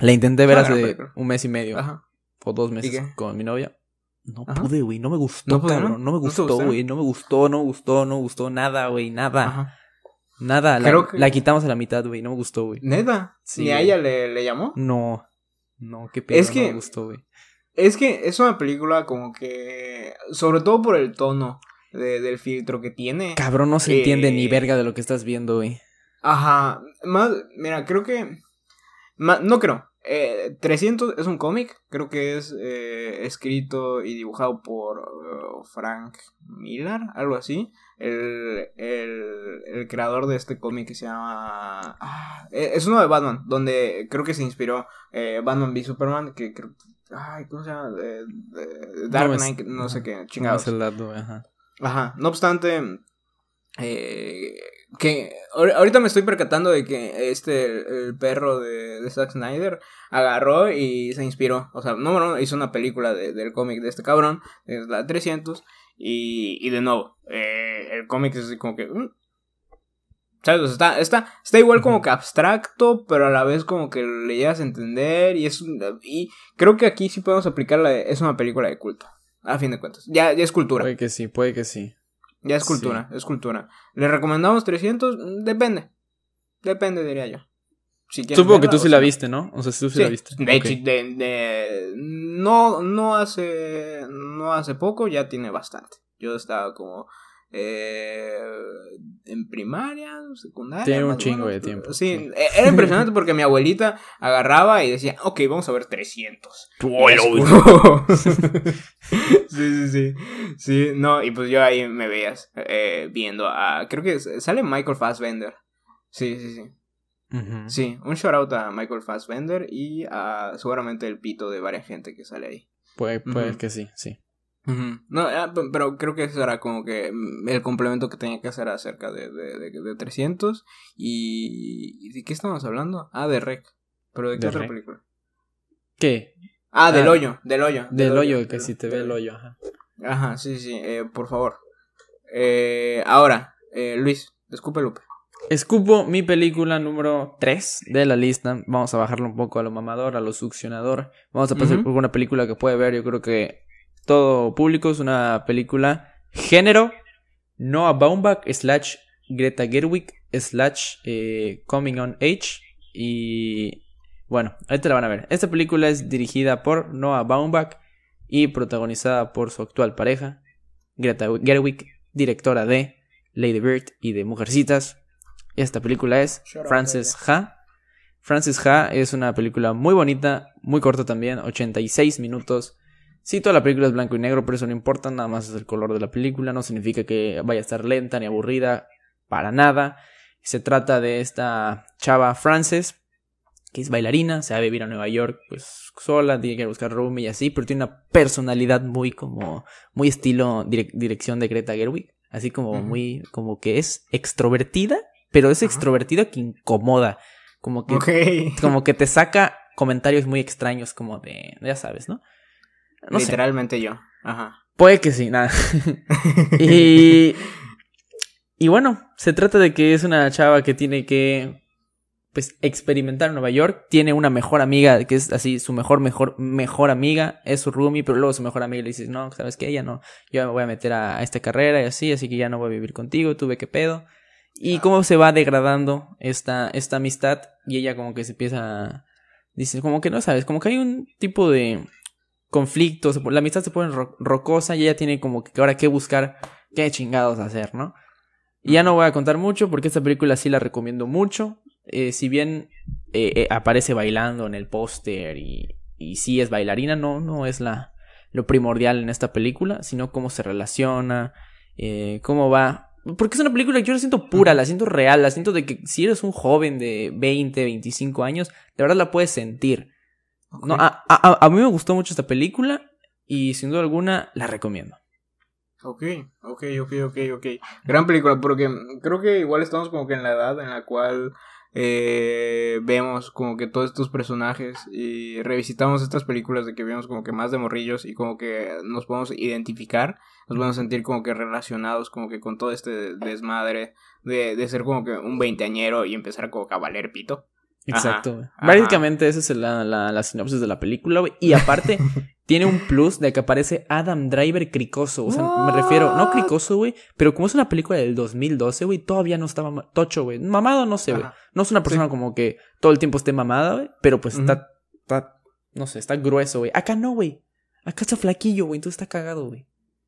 La intenté ver hace un mes y medio.
Ajá.
o dos
¿Y
meses con mi novia. No
Ajá.
pude, güey. No me gustó,
¿No
cabrón. No me
¿No
gustó, güey. No me gustó, no gustó, no gustó nada, güey. Nada.
Ajá.
Nada. La,
que-
la quitamos a la mitad, güey. No me gustó, güey.
Neta.
Sí,
¿Ni a ella le, le llamó?
No. No, qué pedo.
Es
No
que-
me gustó, güey.
Es que es una película como que. Sobre todo por el tono de- del filtro que tiene.
Cabrón, no se entiende ni
Eh,
verga de lo que estás viendo, güey.
Ajá. Más. Mira, creo que. no creo. Eh, 300 es un cómic. Creo que es eh, escrito y dibujado por eh, Frank Miller, algo así. El, el, el creador de este cómic que se llama. ah, eh, es uno de Batman, donde creo que se inspiró eh, Batman v Superman. Que creo. Ay, ¿cómo se llama? Eh, Dark
No
Knight, no sé qué,
No
chingados.
güey, ajá.
Ajá, no obstante, eh, que ahor- ahorita me estoy percatando de que este, el, perro de, de Zack Snyder, agarró y se inspiró. O sea, no, no, hizo una película de- del cómic de este cabrón, es la 300, y, y de nuevo, eh, el cómic es así como que... mm, ¿Sabes? Está, está, está igual como que abstracto, pero a la vez como que le llegas a entender y es... Y creo que aquí sí podemos aplicar la de- Es una película de culto, a fin de cuentas. Ya, ya es cultura.
Puede que sí, puede que sí.
Ya es cultura, es cultura. ¿Le recomendamos 300? Mm, Depende. Depende, diría yo. Si
Supongo que tú sí la viste, ¿no? O sea, tú sí,
Sí,
la viste.
De
Ok.
hecho, de, de- no, no hace, no hace poco, ya tiene bastante. Yo estaba como eh, en primaria, secundaria.
Tiene un chingo de tiempo,
Sí, era impresionante porque mi abuelita agarraba y decía, ok, vamos a ver 300.
Hola,
Y
güey.
es como- sí, sí, sí. Sí, no, y pues yo ahí me veías eh, viendo a. Creo que sale Michael Fassbender. Sí, sí, sí. Sí, un shout out a Michael Fassbender y a seguramente el pito de varias gente que sale ahí.
Puede, puede que sí, sí.
Ujú. No, ah, pero creo que eso era como que mm, el complemento que tenía que hacer acerca de, de, de, de 300. Y, ¿y ¿De qué estamos hablando? Ah, de Rec. ¿Pero de qué
¿De
otra
Rec?
película?
¿Qué?
Ah, del
Ah,
hoyo, del hoyo.
Del hoyo, que
del-
si te ve
del-
el hoyo, ajá.
Ajá, sí, sí, eh, por favor. Eh, ahora, eh, Luis, escupe Lupe.
Escupo mi película número 3 de la lista. Vamos a bajarlo un poco a lo mamador, a lo succionador. Vamos a pasar por una película que puede ver, yo creo que todo público. Es una película género Noah Baumbach slash Greta Gerwig slash eh, Coming on Age. Y bueno, ahorita la van a ver. Esta película es dirigida por Noah Baumbach y protagonizada por su actual pareja, Greta Gerwig, directora de Lady Bird y de Mujercitas. Esta película es Frances Ha. Frances Ha es una película muy bonita, muy corta también, 86 minutos. Sí, toda la película es blanco y negro, pero eso no importa, nada más es el color de la película, no significa que vaya a estar lenta ni aburrida, para nada. Se trata de esta chava Frances, que es bailarina, se va a vivir a Nueva York, pues sola, tiene que buscar room y así, pero tiene una personalidad muy como, muy estilo direc- dirección de Greta Gerwig, así como muy, como que es extrovertida, pero es extrovertida que incomoda, como que, como que te saca comentarios muy extraños, como de, ya sabes, ¿no? No sé,
Literalmente yo. Ajá.
puede que sí, nada. y Y bueno, se trata de que es una chava que tiene que pues experimentar en Nueva York, tiene una mejor amiga que es así su mejor mejor mejor amiga, es su roomie, pero luego su mejor amiga le dice, "No, sabes que ella no, yo me voy a meter a, esta carrera y así, así que ya no voy a vivir contigo, tuve que pedo." Y cómo se va degradando esta esta amistad y ella como que se empieza dice, como que no sabes, como que hay un tipo de conflicto, la amistad se pone rocosa y ella tiene como que ahora que buscar qué chingados hacer, ¿no? Y ya no voy a contar mucho porque esta película sí la recomiendo mucho. Eh, si bien eh, eh, aparece bailando en el póster y, y sí es bailarina, no, no es la, lo primordial en esta película, sino cómo se relaciona, cómo va. Porque es una película que yo la siento pura, la siento real, la siento de que si eres un joven de 20, 25 años, de verdad la puedes sentir. No, a, a, a mí me gustó mucho esta película y sin duda alguna la recomiendo.
Ok, ok, ok, ok, ok. Gran película, porque creo que igual estamos como que en la edad en la cual eh, vemos como que todos estos personajes y revisitamos estas películas de que vemos como que más de morrillos y como que nos podemos identificar, nos podemos sentir como que relacionados como que con todo este desmadre de, de ser como que un veinteañero y empezar como que a valer pito.
Exacto, Básicamente esa es la, la, la sinopsis de la película, güey. Y aparte, tiene un plus de que aparece Adam Driver cricoso. O sea, me refiero, no cricoso, güey, pero como es una película del 2012, güey, todavía no estaba tocho, güey. Mamado, no sé, güey. No es una persona como que todo el tiempo esté mamada, güey, pero pues está, está, no sé, está grueso, güey. Acá no, güey. Acá está flaquillo, güey, entonces está cagado, güey.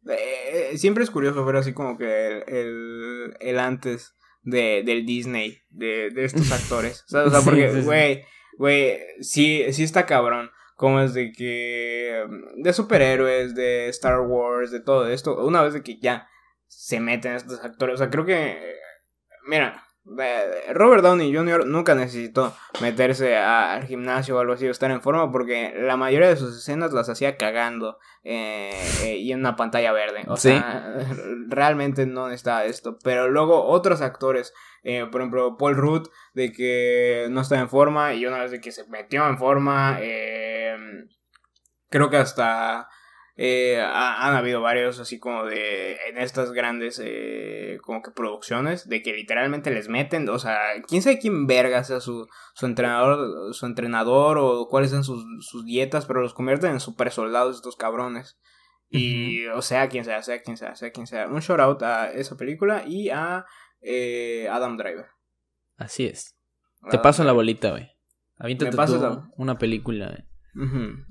Eh, siempre es curioso ver así como que el, el antes de, del Disney, de, de estos actores. O sea, porque, güey, güey, sí, sí está cabrón. Como es de que. Mm, de superhéroes, de Star Wars, de todo esto. Una vez de que ya se meten estos actores. O sea, creo que. Mira, Robert Downey Jr. nunca necesitó meterse al gimnasio o algo así o estar en forma porque la mayoría de sus escenas las hacía cagando eh, eh, y en una pantalla verde. O sea, realmente no necesitaba esto. Pero luego otros actores, eh, por ejemplo, Paul Rudd, de que no estaba en forma y una vez de que se metió en forma, creo que hasta eh, han habido varios así como de en estas grandes eh, como que producciones de que literalmente les meten, o sea, quién sabe quién verga sea su, su entrenador, su entrenador o cuáles son sus, sus dietas, pero los convierten en super soldados estos cabrones. Y, o sea, quien sea, sea quien sea, sea quien sea. Un shout out a esa película y a eh, Adam Driver.
Así es. Te paso la bolita, güey. Aviéntate tú una película,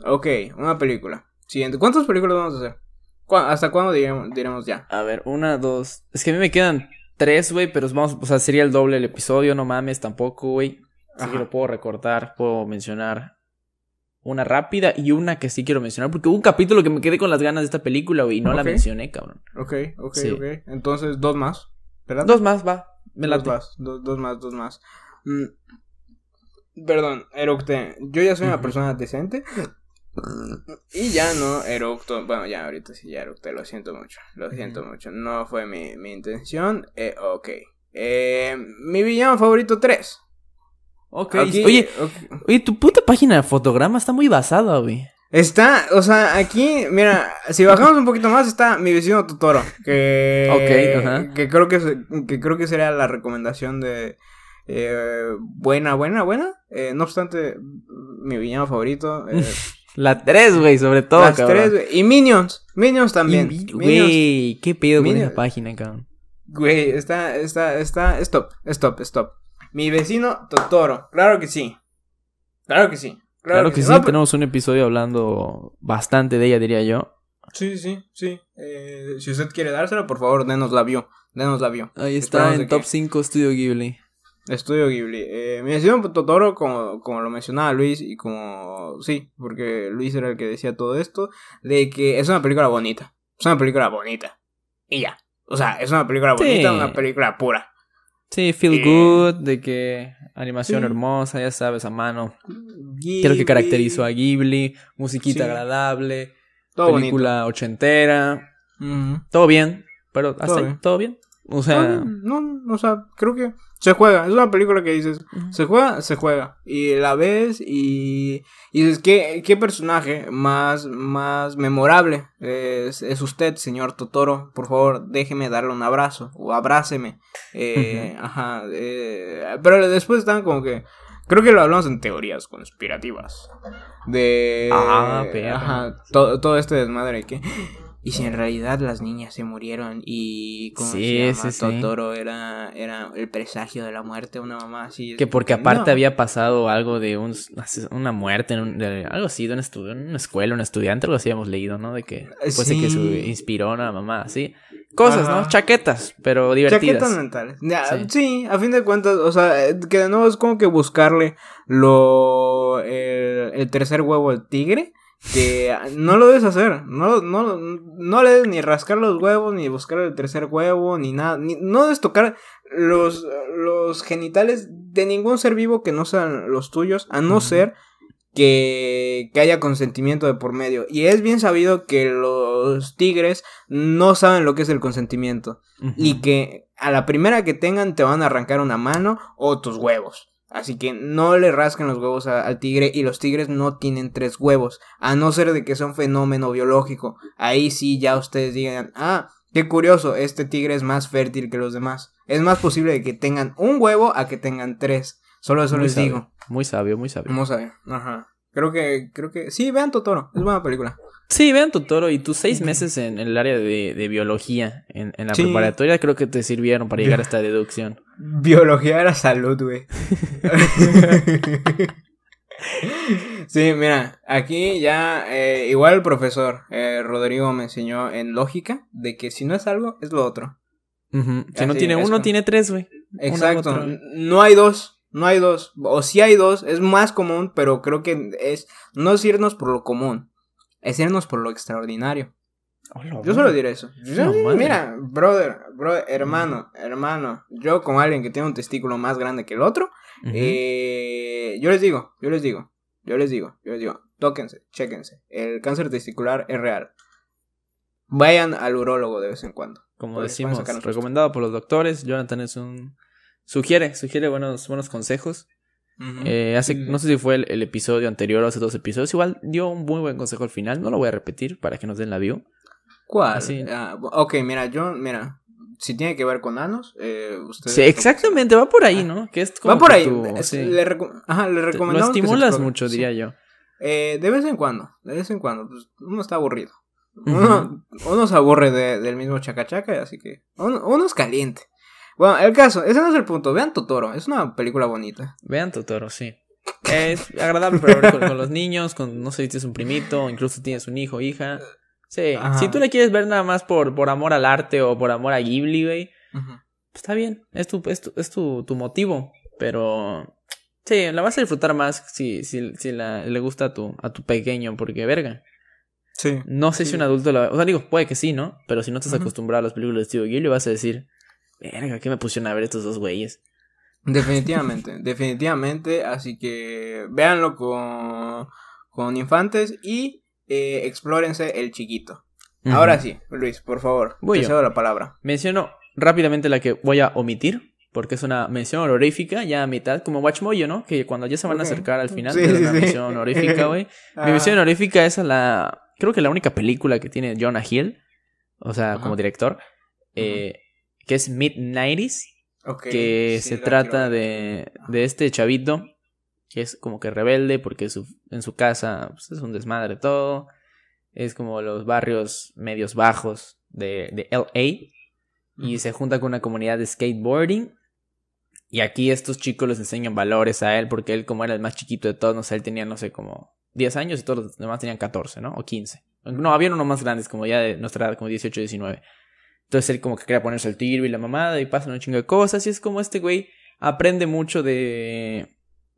Ok, una película. Siguiente. ¿Cuántas películas vamos a hacer? ¿Hasta cuándo diremos, ya?
A ver, una, dos. Es que a mí me quedan tres, güey, pero vamos, o sea, sería el doble el episodio, no mames tampoco, güey. Así que lo puedo recortar, puedo mencionar una rápida y una que sí quiero mencionar, porque hubo un capítulo que me quedé con las ganas de esta película, güey, y no la mencioné, cabrón.
Ok, ok, ok. Entonces, dos más,
¿verdad? Dos más, va. Me
dos más, dos, más, dos más. Mm, perdón, Eructe, yo ya soy una persona decente. Y ya no eructo. Bueno, ya ahorita sí, ya eructé. Lo siento mucho. Lo siento mucho. No fue mi, mi intención. Eh, ok. Eh, mi villano favorito 3.
Ok. oye, oye, tu puta página de fotograma está muy basada, güey.
Está, o sea, aquí, mira, si bajamos un poquito más está mi vecino Totoro, que, okay, que creo que, que creo que sería la recomendación de eh, buena, buena, buena. Eh, no obstante, mi villano favorito.
La 3, güey, sobre todo, Las
tres, güey. Y Minions. Minions también.
Güey, qué pedo con esa página, cabrón.
Güey, está, está, está. Stop, stop, stop. Mi vecino Totoro. Claro que sí. Claro que sí.
Claro, que, sí, tenemos un episodio hablando bastante de ella, diría yo.
Sí, sí, sí. Eh, si usted quiere dársela, por favor, denos la vio. Denos la vio.
Ahí está, en top 5 Studio Ghibli.
Estudio Ghibli. Eh, me decía Totoro, como, como lo mencionaba Luis, y como. Sí, porque Luis era el que decía todo esto, de que es una película bonita. Es una película bonita. Y ya. O sea, es una película bonita, una película pura.
Sí, feel good, de que animación hermosa, ya sabes, a mano. Ghibli. Creo que caracterizó a Ghibli, musiquita agradable, película ochentera. Todo bien, pero hasta todo bien. O sea.
No, no, o sea, creo que se juega. Es una película que dices, se juega, se juega. Y la ves y, y dices, ¿qué, qué personaje más, más memorable es, es usted, señor Totoro? Por favor, déjeme darle un abrazo o abráceme. Eh, ajá. Eh, pero después están como que. Creo que lo hablamos en teorías conspirativas. De.
Ah, pero.
Ajá. Todo, todo este desmadre que. Y si en realidad las niñas se murieron y como
Sí,
se llama
sí, sí.
Totoro era, era el presagio de la muerte, una mamá así.
Que porque aparte
No.
había pasado algo de un, una muerte, en un- de algo así, de un estudio, en una escuela, un estudiante, algo así habíamos leído, ¿no? De que fuese que se inspiró a una mamá, así. Cosas,
Ajá.
¿no? Chaquetas, pero divertidas.
Chaquetas mentales.
Sí.
a fin de cuentas, o sea, eh, que de nuevo es como que buscarle lo el, el tercer huevo al tigre. Que no lo debes hacer. No, no, no le debes ni rascar los huevos, ni buscar el tercer huevo, ni nada. Ni, no debes tocar los, los genitales de ningún ser vivo que no sean los tuyos, a no ser que, que haya consentimiento de por medio. Y es bien sabido que los tigres no saben lo que es el consentimiento. Y que a la primera que tengan te van a arrancar una mano o tus huevos. Así que no le rasquen los huevos a- al tigre y los tigres no tienen tres huevos. A no ser de que sea un fenómeno biológico. Ahí sí ya ustedes digan, ah, qué curioso, este tigre es más fértil que los demás. Es más posible de que tengan un huevo a que tengan tres. Solo eso
Muy
les
sabio,
digo.
Muy sabio, muy sabio.
A ver. Ajá. Creo que, creo que, sí, vean Totoro. Es buena película.
Sí, vean Totoro y tus seis meses en, el área de, de biología en, en la
Sí.
preparatoria creo que te sirvieron para llegar a esta deducción.
Biología era salud, güey. sí, mira, aquí ya eh, igual el profesor eh, Rodrigo me enseñó en lógica de que si no es algo, es lo otro.
Si no tiene uno, tiene tres, güey.
Exacto.
otro.
No hay dos, no hay dos. O si hay dos, es más común, pero creo que es no es irnos por lo común, es irnos por lo extraordinario. Yo solo diré eso. Yo- mira, brother, brother, hermano, hermano, yo con alguien que tiene un testículo más grande que el otro, eh, yo les digo, yo les digo, yo les digo, yo les digo, tóquense, chéquense. El cáncer testicular es real. Vayan al urólogo de vez en cuando.
Como
Pues,
decimos, recomendado por los doctores. Jonathan es un. Sugiere, sugiere buenos, buenos consejos. Eh, hace,
sí.
no sé si fue el, el episodio anterior o hace dos episodios. Igual dio un muy buen consejo al final. No lo voy a repetir para que nos den la view.
¿Cuál?
así.
Ah, ok, mira, yo, mira, si tiene que ver con anos, eh, ustedes...
Sí, exactamente, va por ahí, ¿no? Que es como
Va por
que
ahí. es-
sí.
le, Ajá, le
Lo
que
estimulas mucho,
Sí.
diría yo.
Eh, de vez en cuando, de vez en cuando, pues uno está aburrido. Uno, uno se aburre de- del mismo chacachaca, así que uno, uno es caliente. Bueno, el caso, ese no es el punto. Vean Totoro, es una película bonita.
Vean Totoro, sí. Es agradable para ver con, con los niños, con, no sé si tienes un primito, incluso tienes un hijo, hija. Sí,
Ajá.
si tú le quieres ver nada más por, por amor al arte o por amor a Ghibli, güey, pues está bien, es tu, es tu, es tu, tu motivo, pero sí, la vas a disfrutar más si, si, si la, le gusta a tu, a tu pequeño, porque verga,
Sí.
no sé si un adulto la... O sea, digo, puede que sí, ¿no? Pero si no estás
Ujú.
acostumbrado a las películas de Studio Ghibli, vas a decir, verga, ¿qué me pusieron a ver estos dos güeyes?
Definitivamente, definitivamente. Así que véanlo con, con infantes y eh, explórense el chiquito. Ahora sí, Luis, por favor,
Voy
te cedo la palabra.
Menciono rápidamente la que voy a omitir, porque es una mención honorífica ya a mitad, como Watchmoyo, ¿no? Que cuando ya se van a acercar al final,
Sí, sí,
una
sí.
mención honorífica, güey. Mi
Ah,
mención honorífica es la. Creo que la única película que tiene Jonah Hill, o sea,
Ajá.
como director, eh, que es Mid-90s,
ok,
que
sí,
se trata de, de este chavito que es como que rebelde porque su, en su casa pues, es un desmadre todo. Es como los barrios medios bajos de, de LA. Y
Ujú.
se junta con una comunidad de skateboarding. Y aquí estos chicos les enseñan valores a él porque él como era el más chiquito de todos, no sé, él tenía, no sé, como 10 años y todos los demás tenían 14, ¿no? O 15. No, había unos más grandes, como ya de nuestra edad, como 18, 19. Entonces él como que quería ponerse el tiro y la mamada y pasan un chingo de cosas y es como este güey aprende mucho de...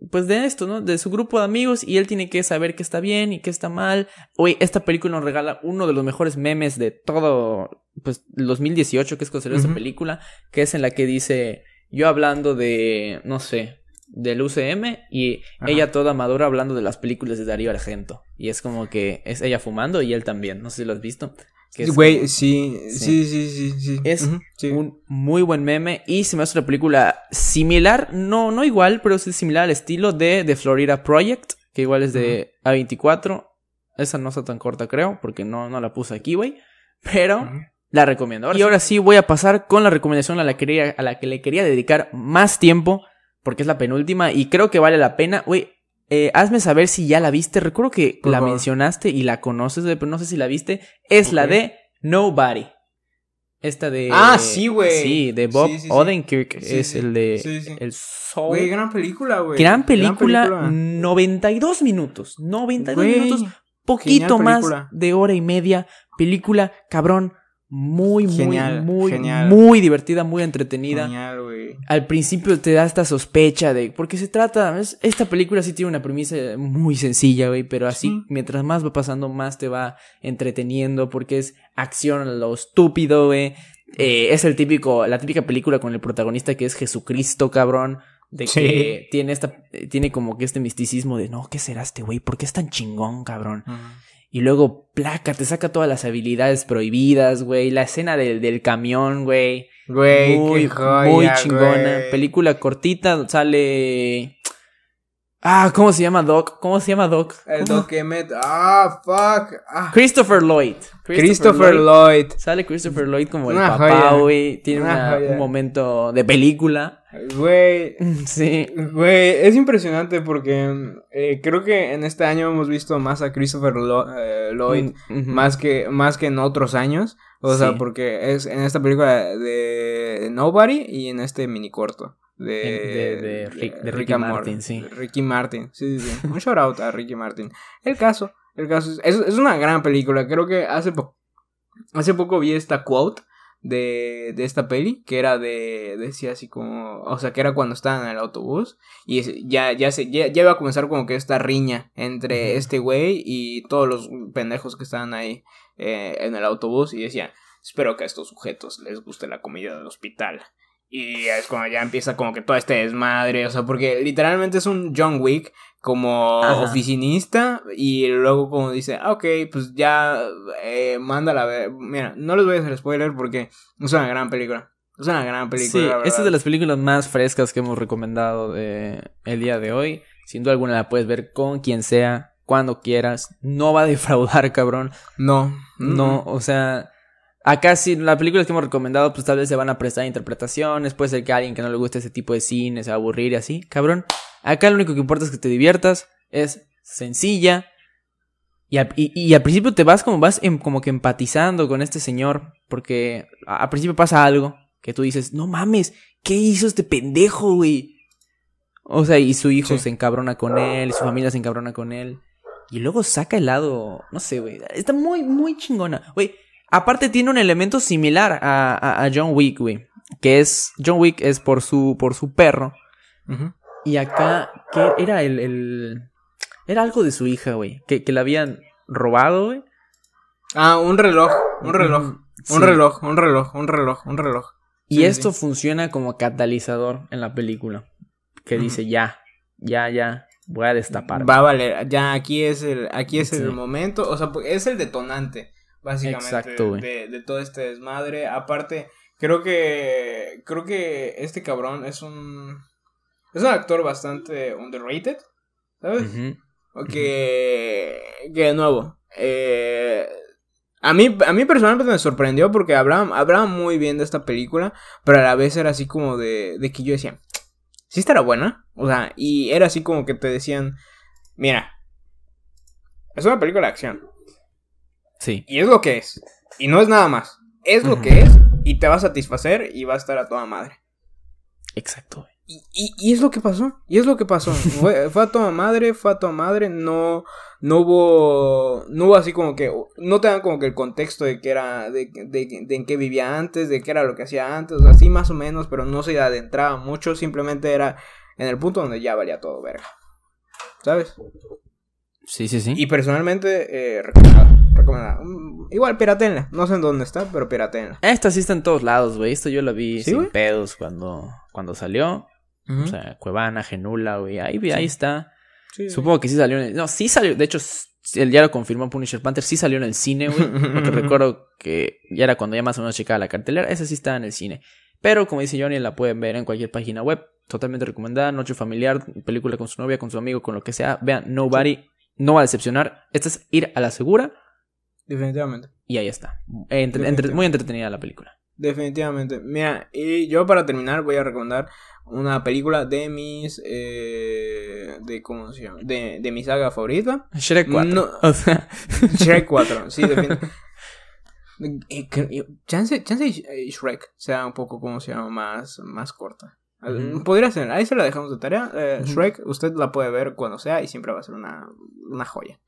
Pues de esto, ¿no? De su grupo de amigos y él tiene que saber qué está bien y qué está mal. Oye, esta película nos regala uno de los mejores memes de todo, pues, el 2018, que es considerado esta
Ujú.
película, que es en la que dice, yo hablando de, no sé, del UCM y
Ajá.
ella toda madura hablando de las películas de Darío Argento. Y es como que es ella fumando y él también, no sé si lo has visto. Que es
Güey, sí,
Sí.
sí, sí.
Es un muy buen meme y se me hace una película similar, no, no igual, pero sí similar al estilo de The Florida Project, que igual es de A24. Esa no está tan corta, creo, porque no, no la puse aquí, güey. Pero la recomiendo. Ahora y ahora sí voy a pasar con la recomendación a la, que quería, a la que le quería dedicar más tiempo, porque es la penúltima y creo que vale la pena. Güey, eh, hazme saber si ya la viste. Recuerdo que
Por
la
favor.
mencionaste y la conoces, pero no sé si la viste. Es la de Nobody. Esta de.
Ah, sí, güey.
Sí, de Bob
Sí, sí, sí.
Odenkirk. Es el de.
Sí, sí.
El Soul.
Güey, gran película, güey.
Gran película, 92 minutos. 92
Güey,
minutos. Poquito más
película.
de hora y media. Película, cabrón. Muy, muy,
Genial,
muy,
genial.
muy divertida, muy entretenida.
Genial, güey.
Al principio te da esta sospecha de. Porque se trata. es- esta película sí tiene una premisa muy sencilla, güey. Pero así,
Sí.
mientras más va pasando, más te va entreteniendo. Porque es acción a lo estúpido, güey. Eh, es el típico. La típica película con el protagonista que es Jesucristo, cabrón. De
Sí.
que tiene esta. Tiene como que este misticismo de no, ¿qué será este güey? ¿Por qué es tan chingón, cabrón? Y luego, placa, te saca todas las habilidades prohibidas, güey. La escena del, del camión, güey.
Güey,
Muy,
qué joya,
muy chingona.
güey.
Película cortita, sale. Ah, ¿cómo se llama Doc? ¿Cómo se llama Doc?
El
¿Cómo?
Doc Emmett. Ah, fuck. Ah.
Christopher Lloyd.
Christopher Lloyd.
Sale Christopher Lloyd como el papá, güey. Tiene
Una
una-
joya.
un momento de película.
Güey.
Sí.
Güey, es impresionante porque eh, creo que en este año hemos visto más a Christopher Lo- eh, Lloyd
Ujú.
más que más que en otros años, o sea, porque es en esta película de Nobody y en este mini corto de,
En- de- de Rick- de Ricky Martin, sí.
Ricky Martin, sí, sí, sí. Un shout out a Ricky Martin. El caso, el caso es, es, una gran película, creo que hace poco hace poco vi esta quote de, de esta peli, que era de, decía así como, o sea, que era cuando estaban en el autobús, y ya, ya, se, ya, ya iba a comenzar como que esta riña entre este güey y todos los pendejos que estaban ahí eh, en el autobús, y decía, espero que a estos sujetos les guste la comida del hospital. Y es cuando ya empieza como que todo este desmadre, o sea, porque literalmente es un John Wick como
Ajá.
oficinista y luego como dice, ah, ok, pues ya eh, mándala a ver. Mira, no les voy a hacer spoiler porque es una gran película. Es una gran película.
Sí,
la
esta es de las películas más frescas que hemos recomendado de el día de hoy. Sin duda alguna la puedes ver con quien sea, cuando quieras. No va a defraudar, cabrón.
No,
No, o sea, acá sí, las películas que hemos recomendado, pues tal vez se van a prestar interpretaciones. Puede ser que a alguien que no le guste ese tipo de cine se va a aburrir y así. Cabrón, acá lo único que importa es que te diviertas. Es sencilla. Y al, y- y al principio te vas como vas em- como que empatizando con este señor. Porque a- al principio pasa algo que tú dices, no mames, ¿qué hizo este pendejo, güey? O sea, y su hijo
Sí.
se encabrona con él, y su familia se encabrona con él. Y luego saca el lado, no sé, güey. Está muy, muy chingona. Güey, aparte tiene un elemento similar a, a- a John Wick, güey. Que es, John Wick es por su, por su perro. Y acá, ¿qué era el, el... Era algo de su hija, güey. Que, que la habían robado, güey.
Ah, un reloj, un reloj, un
sí.
reloj, un reloj, un reloj, un reloj.
Y
Sí,
esto
sí.
funciona como catalizador en la película. Que dice, ya, ya, ya, voy a destapar.
Va a valer, ya aquí es el, aquí es el momento, o sea, pues, es el detonante, básicamente,
Exacto,
de, de todo este desmadre. Aparte, creo que, creo que este cabrón es un, es un actor bastante underrated, ¿sabes? Que, que de nuevo, eh, a mí, a mí personalmente me sorprendió porque hablaba, hablaba muy bien de esta película, pero a la vez era así como de, de que yo decía, sí estará buena, o sea, y era así como que te decían, mira, es una película de acción,
Sí.
y es lo que es, y no es nada más, es lo que es, y te va a satisfacer y va a estar a toda madre.
Exacto.
Y, y, y es lo que pasó, y es lo que pasó. Fue, fue a toda madre, fue a toda madre, no, no hubo, no hubo así como que, no te dan como que el contexto de que era, de, de, de en qué vivía antes, de qué era lo que hacía antes, o sea, así más o menos, pero no se adentraba mucho, simplemente era en el punto donde ya valía todo verga. ¿Sabes?
Sí, sí, sí.
Y personalmente, eh, recomendada. Mm, Igual, piratenla, no sé en dónde está, pero piratenla.
Esta sí está en todos lados, güey. Esto yo la vi
¿Sí,
sin pedos cuando, cuando salió. O sea, Cuevana, Genula, güey. Ahí, ahí está.
Sí, sí.
Supongo que sí salió. en- No, sí salió. De hecho, él ya lo confirmó Punisher Panther, sí salió en el cine, güey. Porque recuerdo que ya era cuando ya más o menos checaba la cartelera. Esa sí estaba en el cine. Pero como dice Johnny, la pueden ver en cualquier página web. Totalmente recomendada. Noche familiar, película con su novia, con su amigo, con lo que sea. Vean, Nobody no va a decepcionar. Esta es ir a la segura.
Definitivamente.
Y ahí está. Entre- entre- muy entretenida la película.
Definitivamente. Mira, y yo para terminar voy a recomendar una película de mis. Eh, de ¿Cómo se llama? De, de mi saga favorita.
Shrek 4.
No.
O sea,
Shrek 4, sí, definitivamente. Eh, Chance, chance Shrek sea un poco, como se llama? Más, más corta. Podría ser, ahí se la dejamos de tarea. Eh. Shrek, usted la puede ver cuando sea y siempre va a ser una, una joya.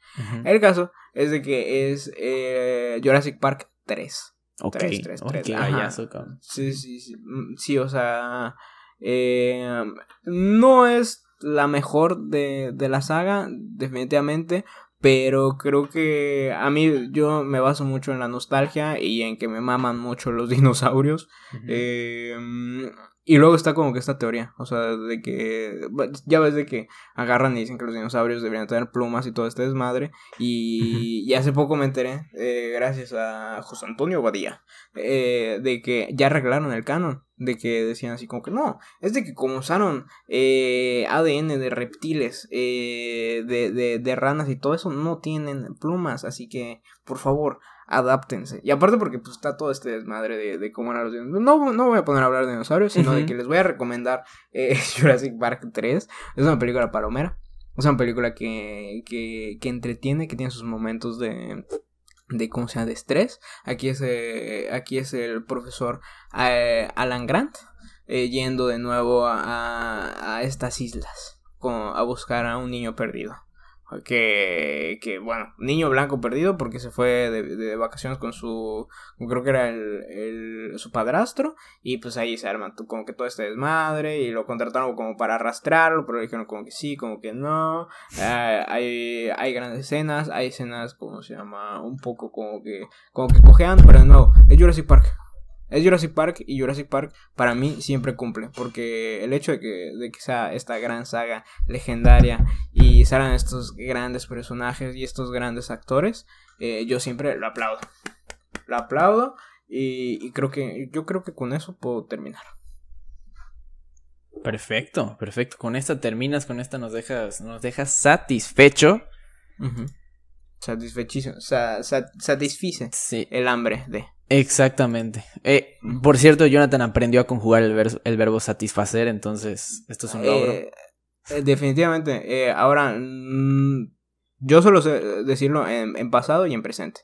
El caso es de que es eh, Jurassic Park 3.
Ok,
tres, tres,
ok,
tres,
qué
ajá.
gallazo, cabrón.
Sí, sí, sí. Mm, Sí, o sea. eh, no es la mejor de, de la saga, definitivamente. Pero creo que a mí yo me baso mucho en la nostalgia y en que me maman mucho los dinosaurios. Eh, y luego está como que esta teoría, o sea, de que ya ves de que agarran y dicen que los dinosaurios deberían tener plumas y todo este desmadre. Y, y hace poco me enteré, eh, gracias a José Antonio Badía, eh, de que ya arreglaron el canon. De que decían así como que no, es de que como usaron eh, ADN de reptiles, eh, de, de, de ranas y todo eso, no tienen plumas. Así que, por favor, adáptense. Y aparte porque pues está todo este desmadre de, de cómo eran los dinosaurios. No, no voy a poner a hablar de dinosaurios, sino de que les voy a recomendar eh, Jurassic Park 3. Es una película palomera. Es una película que, que, que entretiene, que tiene sus momentos de, de ¿cómo se llama? de estrés. Aquí es, eh, aquí es el profesor eh, Alan Grant eh, yendo de nuevo a, a- a estas islas con- a buscar a un niño perdido. Que, que, bueno, niño blanco perdido porque se fue de, de vacaciones con su, creo que era el, su padrastro, y pues ahí se arma to- como que todo este desmadre, y lo contrataron como para arrastrarlo, pero dijeron como que sí, como que no, Eh, hay, hay grandes escenas, hay escenas, como se llama, un poco como que, como que cojean, pero nuevo, es Jurassic Park. Es Jurassic Park y Jurassic Park para mí siempre cumple. Porque el hecho de que, de que sea esta gran saga legendaria y salgan estos grandes personajes y estos grandes actores, eh, yo siempre lo aplaudo. Lo aplaudo y, y creo que yo creo que con eso puedo terminar.
Perfecto, perfecto. Con esta terminas, con esta nos dejas, nos dejas satisfecho.
Satisfechísimo. Sa- sa- satisfice
Sí,
el hambre de.
Exactamente. Eh, por cierto, Jonathan aprendió a conjugar el, verso- el verbo satisfacer, entonces esto es un logro.
Eh, eh, definitivamente. eh, ahora, mm, yo solo sé decirlo en, en pasado y en presente.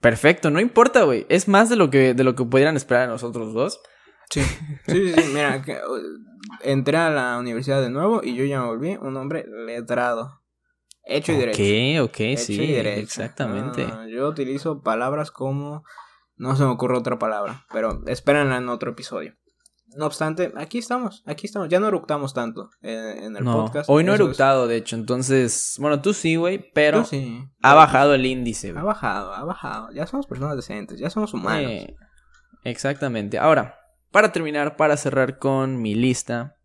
Perfecto, no importa, güey. Es más de lo que de lo que pudieran esperar de nosotros dos.
Sí, sí, sí. sí, Mira, que, uh, entré a la universidad de nuevo y yo ya me volví un hombre letrado. Hecho y derecho.
Ok, ok,
Hecho
sí,
y derecho.
exactamente.
Ah, yo utilizo palabras como. No se me ocurre otra palabra, pero espérenla en otro episodio. No obstante, aquí estamos, aquí estamos. Ya no eructamos tanto en el
no,
podcast.
hoy no he
es-
eructado, de hecho, entonces, bueno, tú sí, güey, pero
sí.
ha bajado el índice,
Ha
güey.
bajado, ha bajado. Ya somos personas decentes, ya somos humanos.
Eh, exactamente. Ahora, para terminar, para cerrar con mi lista,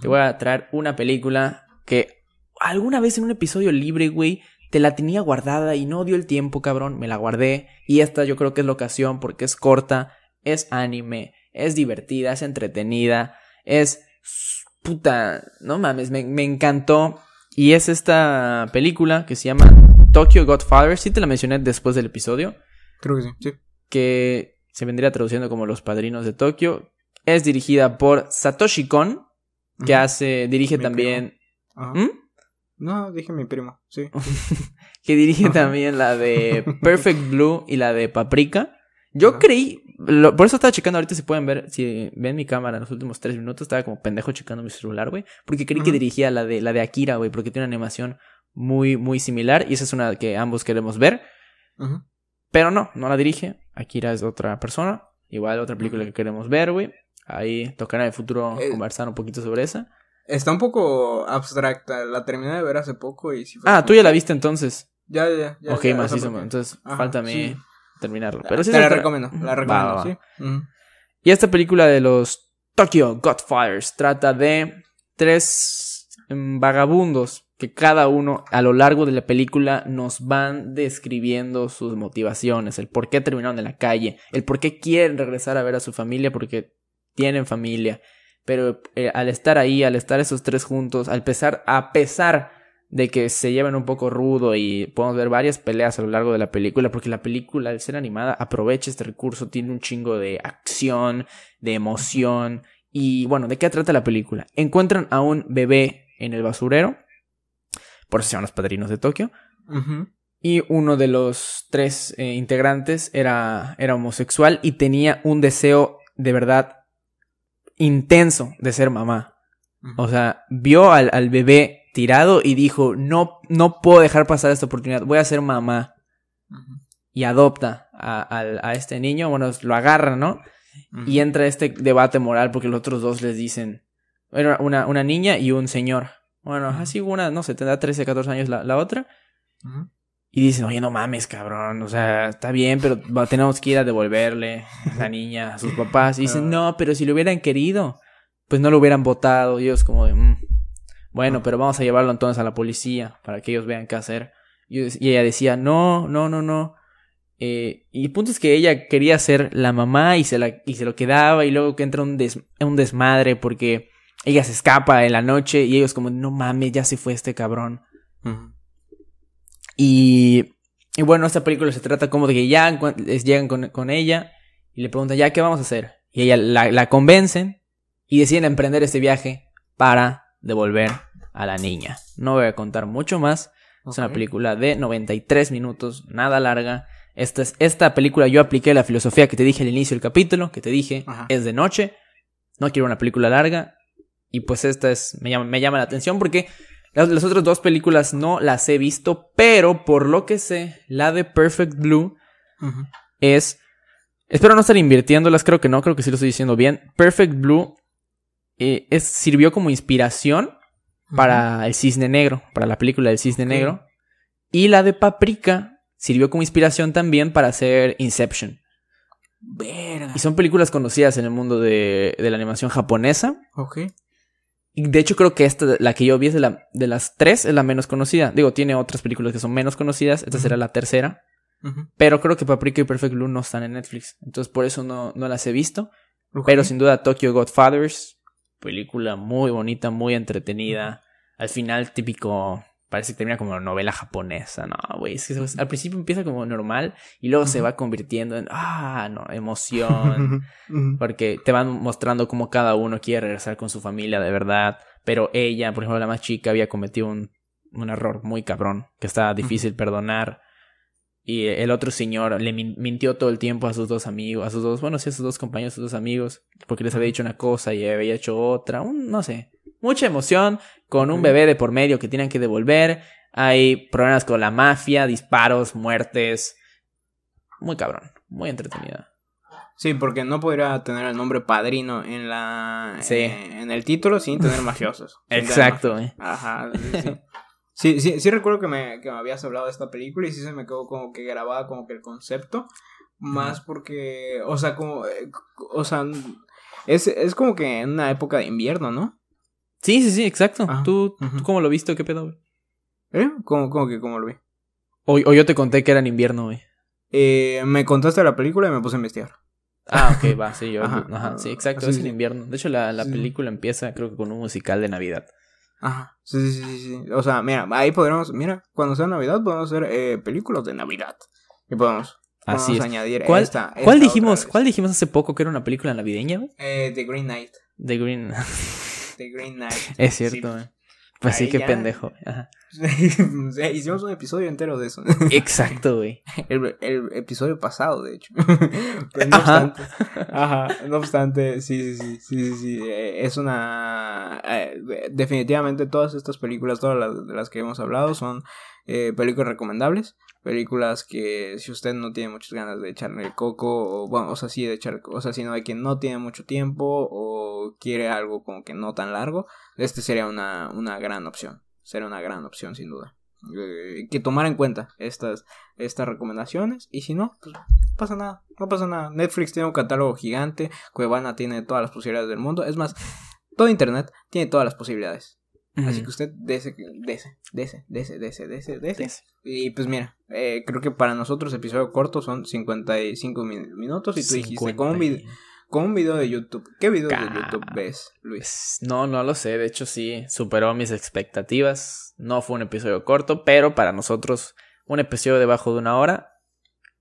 te voy a traer una película que alguna vez en un episodio libre, güey, te la tenía guardada y no dio el tiempo, cabrón. Me la guardé. Y esta yo creo que es la ocasión porque es corta, es anime, es divertida, es entretenida, es... Puta, no mames, me, me encantó. Y es esta película que se llama Tokyo Godfather. Sí te la mencioné después del episodio
Creo que sí, sí.
que se vendría traduciendo como Los Padrinos de Tokio. Es dirigida por Satoshi Kon, que hace, dirige también...
Ajá.
¿Mm?
No, dije mi primo, sí.
Que dirige también la de Perfect Blue y la de Paprika. Yo
Ajá.
creí, lo- por eso estaba checando ahorita si pueden ver, si ven mi cámara en los últimos tres minutos, estaba como pendejo checando mi celular, güey. Porque creí que dirigía la de, la de Akira, güey, porque tiene una animación muy, muy similar. Y esa es una que ambos queremos ver. Pero no, no la dirige. Akira es otra persona. Igual otra película que queremos ver, güey. Ahí tocará en el futuro
Eh,
conversar un poquito sobre esa.
Está un poco abstracta. La terminé de ver hace poco y sí fue
Ah, tú ya la viste entonces.
Ya, ya, ya.
ok,
ya,
macizo,
porque-
entonces
Ajá,
falta a mí
sí.
terminarlo. Pero sí
te la recomiendo, la recomiendo,
va, va.
sí.
Y esta película de los Tokyo Godfathers trata de tres mm, vagabundos que cada uno a lo largo de la película nos van describiendo sus motivaciones, el por qué terminaron en la calle, el por qué quieren regresar a ver a su familia porque tienen familia. Pero eh, al estar ahí, al estar esos tres juntos, al pesar, a pesar de que se llevan un poco rudo y podemos ver varias peleas a lo largo de la película, porque la película, al ser animada, aprovecha este recurso, tiene un chingo de acción, de emoción. Y bueno, ¿de qué trata la película? Encuentran a un bebé en el basurero, por eso se llaman los padrinos de Tokio, y uno de los tres eh, integrantes era, era homosexual y tenía un deseo de verdad intenso de ser mamá. O sea, vio al, al bebé tirado y dijo, no, no puedo dejar pasar esta oportunidad, voy a ser mamá. Y adopta a, este niño, bueno, lo agarra, ¿no? Y entra este debate moral porque los otros dos les dicen, bueno, una, una niña y un señor. Bueno, así una, no sé, tendrá 13, 14 años la, la otra. Y dicen, oye, no mames, cabrón. O sea, está bien, pero tenemos que ir a devolverle la niña a sus papás. Y dicen, no, pero si lo hubieran querido, pues no lo hubieran votado. Y ellos como de, mm, bueno, pero vamos a llevarlo entonces a la policía para que ellos vean qué hacer. Y, ella decía, no, no, no, no. Eh, y el punto es que ella quería ser la mamá y se, la, y se lo quedaba y luego que entra un, un desmadre porque ella se escapa en la noche y ellos como, no mames, ya se fue este cabrón. Y, y, bueno, esta película se trata como de que ya llegan con, ella y le preguntan, ya, ¿qué vamos a hacer? Y ella la, la convencen y deciden emprender este viaje para devolver a la niña. No voy a contar mucho más. Es una película de 93 minutos, nada larga. Esta, es, esta película yo apliqué la filosofía que te dije al inicio del capítulo, que te dije, es de noche, no quiero una película larga. Y pues esta es, me llama, me llama la atención porque las, otras dos películas no las he visto, pero por lo que sé, la de Perfect Blue es... Espero no estar invirtiéndolas, creo que no, creo que sí lo estoy diciendo bien. Perfect Blue eh, es, sirvió como inspiración para el Cisne Negro, para la película del Cisne Negro. Y la de Paprika sirvió como inspiración también para hacer Inception. Y son películas conocidas en el mundo de, la animación japonesa.
Ok.
De hecho creo que esta, la que yo vi es de, la, de las tres, es la menos conocida. Digo, tiene otras películas que son menos conocidas. Esta será la tercera. Pero creo que Paprika y Perfect Blue no están en Netflix. Entonces por eso no, no las he visto. Pero sin duda Tokyo Godfathers película muy bonita, muy entretenida. Al final, típico. Parece que termina como una novela japonesa. No, güey. Es que al principio empieza como normal y luego se va convirtiendo en. Ah, no, emoción. porque te van mostrando cómo cada uno quiere regresar con su familia de verdad. Pero ella, por ejemplo, la más chica, había cometido un, un error muy cabrón que estaba difícil perdonar. Y el otro señor le mintió todo el tiempo a sus dos amigos, a sus dos, bueno, sí, a sus dos compañeros, a sus dos amigos, porque les había dicho una cosa y había hecho otra, un, no sé. Mucha emoción con un bebé de por medio que tienen que devolver. Hay problemas con la mafia, disparos, muertes. Muy cabrón, muy entretenida.
Sí, porque no podría tener el nombre padrino en la eh, en el título sin tener mafiosos.
Exacto.
Ajá. Sí. Sí, sí, sí recuerdo que me, que me habías hablado de esta película y sí se me quedó como que grabada como que el concepto. Más porque, o sea, como, eh, o sea, es, es como que en una época de invierno, ¿no?
Sí, sí, sí, exacto. ¿Tú, cómo lo viste o qué pedo, güey?
¿Eh? ¿Cómo, cómo que cómo lo vi?
O, o yo te conté que era en invierno, güey.
Eh, me contaste la película y me puse a investigar.
Ah, ok, va, sí, yo. Ajá, sí, exacto, es en invierno. De hecho, la, la película empieza, creo que con un musical de Navidad.
Ajá. Sí, sí, sí, sí. O sea, mira, ahí podremos, mira, cuando sea Navidad podemos hacer eh, películas de Navidad. Y podemos,
Así añadir ¿Cuál, esta, ¿cuál dijimos, ¿Cuál dijimos hace poco que era una película navideña,
Eh, The Green Knight.
The Green...
The Green Knight.
Es cierto, sí. Pues sí, qué pendejo. Ajá.
Hicimos un episodio entero de eso.
Exacto, güey.
El, el, episodio pasado, de hecho. Pero no obstante. Ajá. No obstante, sí, sí, sí, sí, sí, eh, Es una. Eh, definitivamente todas estas películas, todas las de las que hemos hablado, son eh, películas recomendables. Películas que si usted no tiene muchas ganas de echarle el coco, o bueno, o sea, sí de echar, o sea, si no hay quien no tiene mucho tiempo, o quiere algo como que no tan largo, este sería una, una gran opción. Sería una gran opción, sin duda. Eh, que tomar en cuenta estas, estas recomendaciones. Y si no, pues pasa nada. No pasa nada. Netflix tiene un catálogo gigante. Cuevana tiene todas las posibilidades del mundo. Es más, todo Internet tiene todas las posibilidades. Así
Ujú.
que usted dese, dese, dese, dese, dese, dese, dese.
Yes.
Y pues mira, eh, creo que para nosotros episodio corto son 55 min- minutos y tú dijiste con un,
50
video, con un video de YouTube. ¿Qué video de YouTube ves, Luis?
Pues, No, no lo sé. De hecho, sí, superó mis expectativas. No fue un episodio corto, pero para nosotros, un episodio debajo de una hora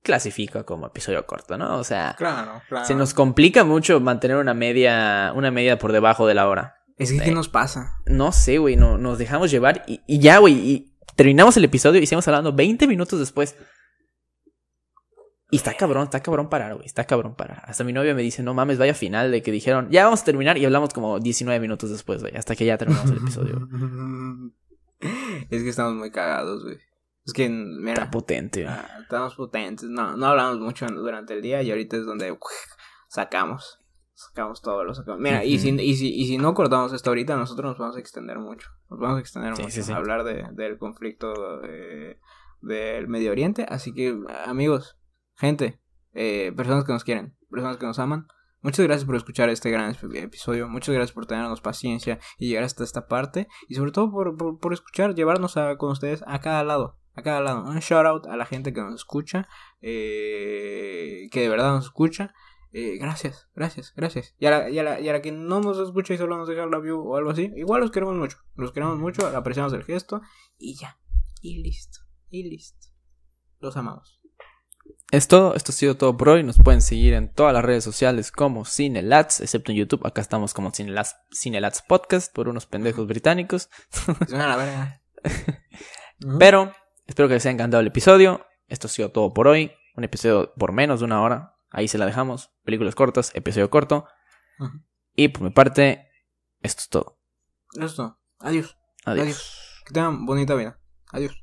clasifica como episodio corto, ¿no? O sea,
Claro, claro.
se nos complica mucho mantener una media, una media por debajo de la hora.
Es que, ¿qué nos pasa?
No sé, güey, no, nos dejamos llevar y, y ya, güey, y terminamos el episodio y seguimos hablando 20 minutos después. Y está cabrón, está cabrón parar, güey, está cabrón parar. Hasta mi novia me dice, no mames, vaya final de que dijeron, ya vamos a terminar y hablamos como 19 minutos después, güey, hasta que ya terminamos el episodio.
es que estamos muy cagados, güey. Es que, mira,
Está potente, güey.
ah, estamos potentes. No, no hablamos mucho durante el día y ahorita es donde sacamos. Sacamos todo, lo sacamos. Mira, y, si, y, si, y si no cortamos esto ahorita, nosotros nos vamos a extender mucho. Nos vamos a extender
Sí,
mucho
sí, sí.
a hablar de, del conflicto eh, del Medio Oriente. Así que, amigos, gente, eh, personas que nos quieren, personas que nos aman, muchas gracias por escuchar este gran ep- episodio. Muchas gracias por tenernos paciencia y llegar hasta esta parte. Y sobre todo por, por, por escuchar, llevarnos a, con ustedes a cada lado. A cada lado. Un shout out a la gente que nos escucha. eh, que de verdad nos escucha. Eh, gracias, gracias, gracias. Y a, la, y, a la, y a la que no nos escucha y solo nos deja la view o algo así, igual los queremos mucho. Los queremos mucho, apreciamos el gesto y ya. Y listo, y listo. Los amamos.
Es todo, esto ha sido todo por hoy. Nos pueden seguir en todas las redes sociales como Cinelats, excepto en YouTube. Acá estamos como Cinelats, Cinelats Podcast por unos pendejos británicos.
Verga.
Pero espero que les haya encantado el episodio. Esto ha sido todo por hoy. Un episodio por menos de una hora. Ahí se la dejamos. Películas cortas, episodio corto. Y por mi parte, esto es todo.
Listo. Adiós.
Adiós.
Adiós. Que tengan bonita vida. Adiós.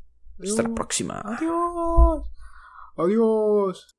Hasta la próxima.
Adiós. Adiós.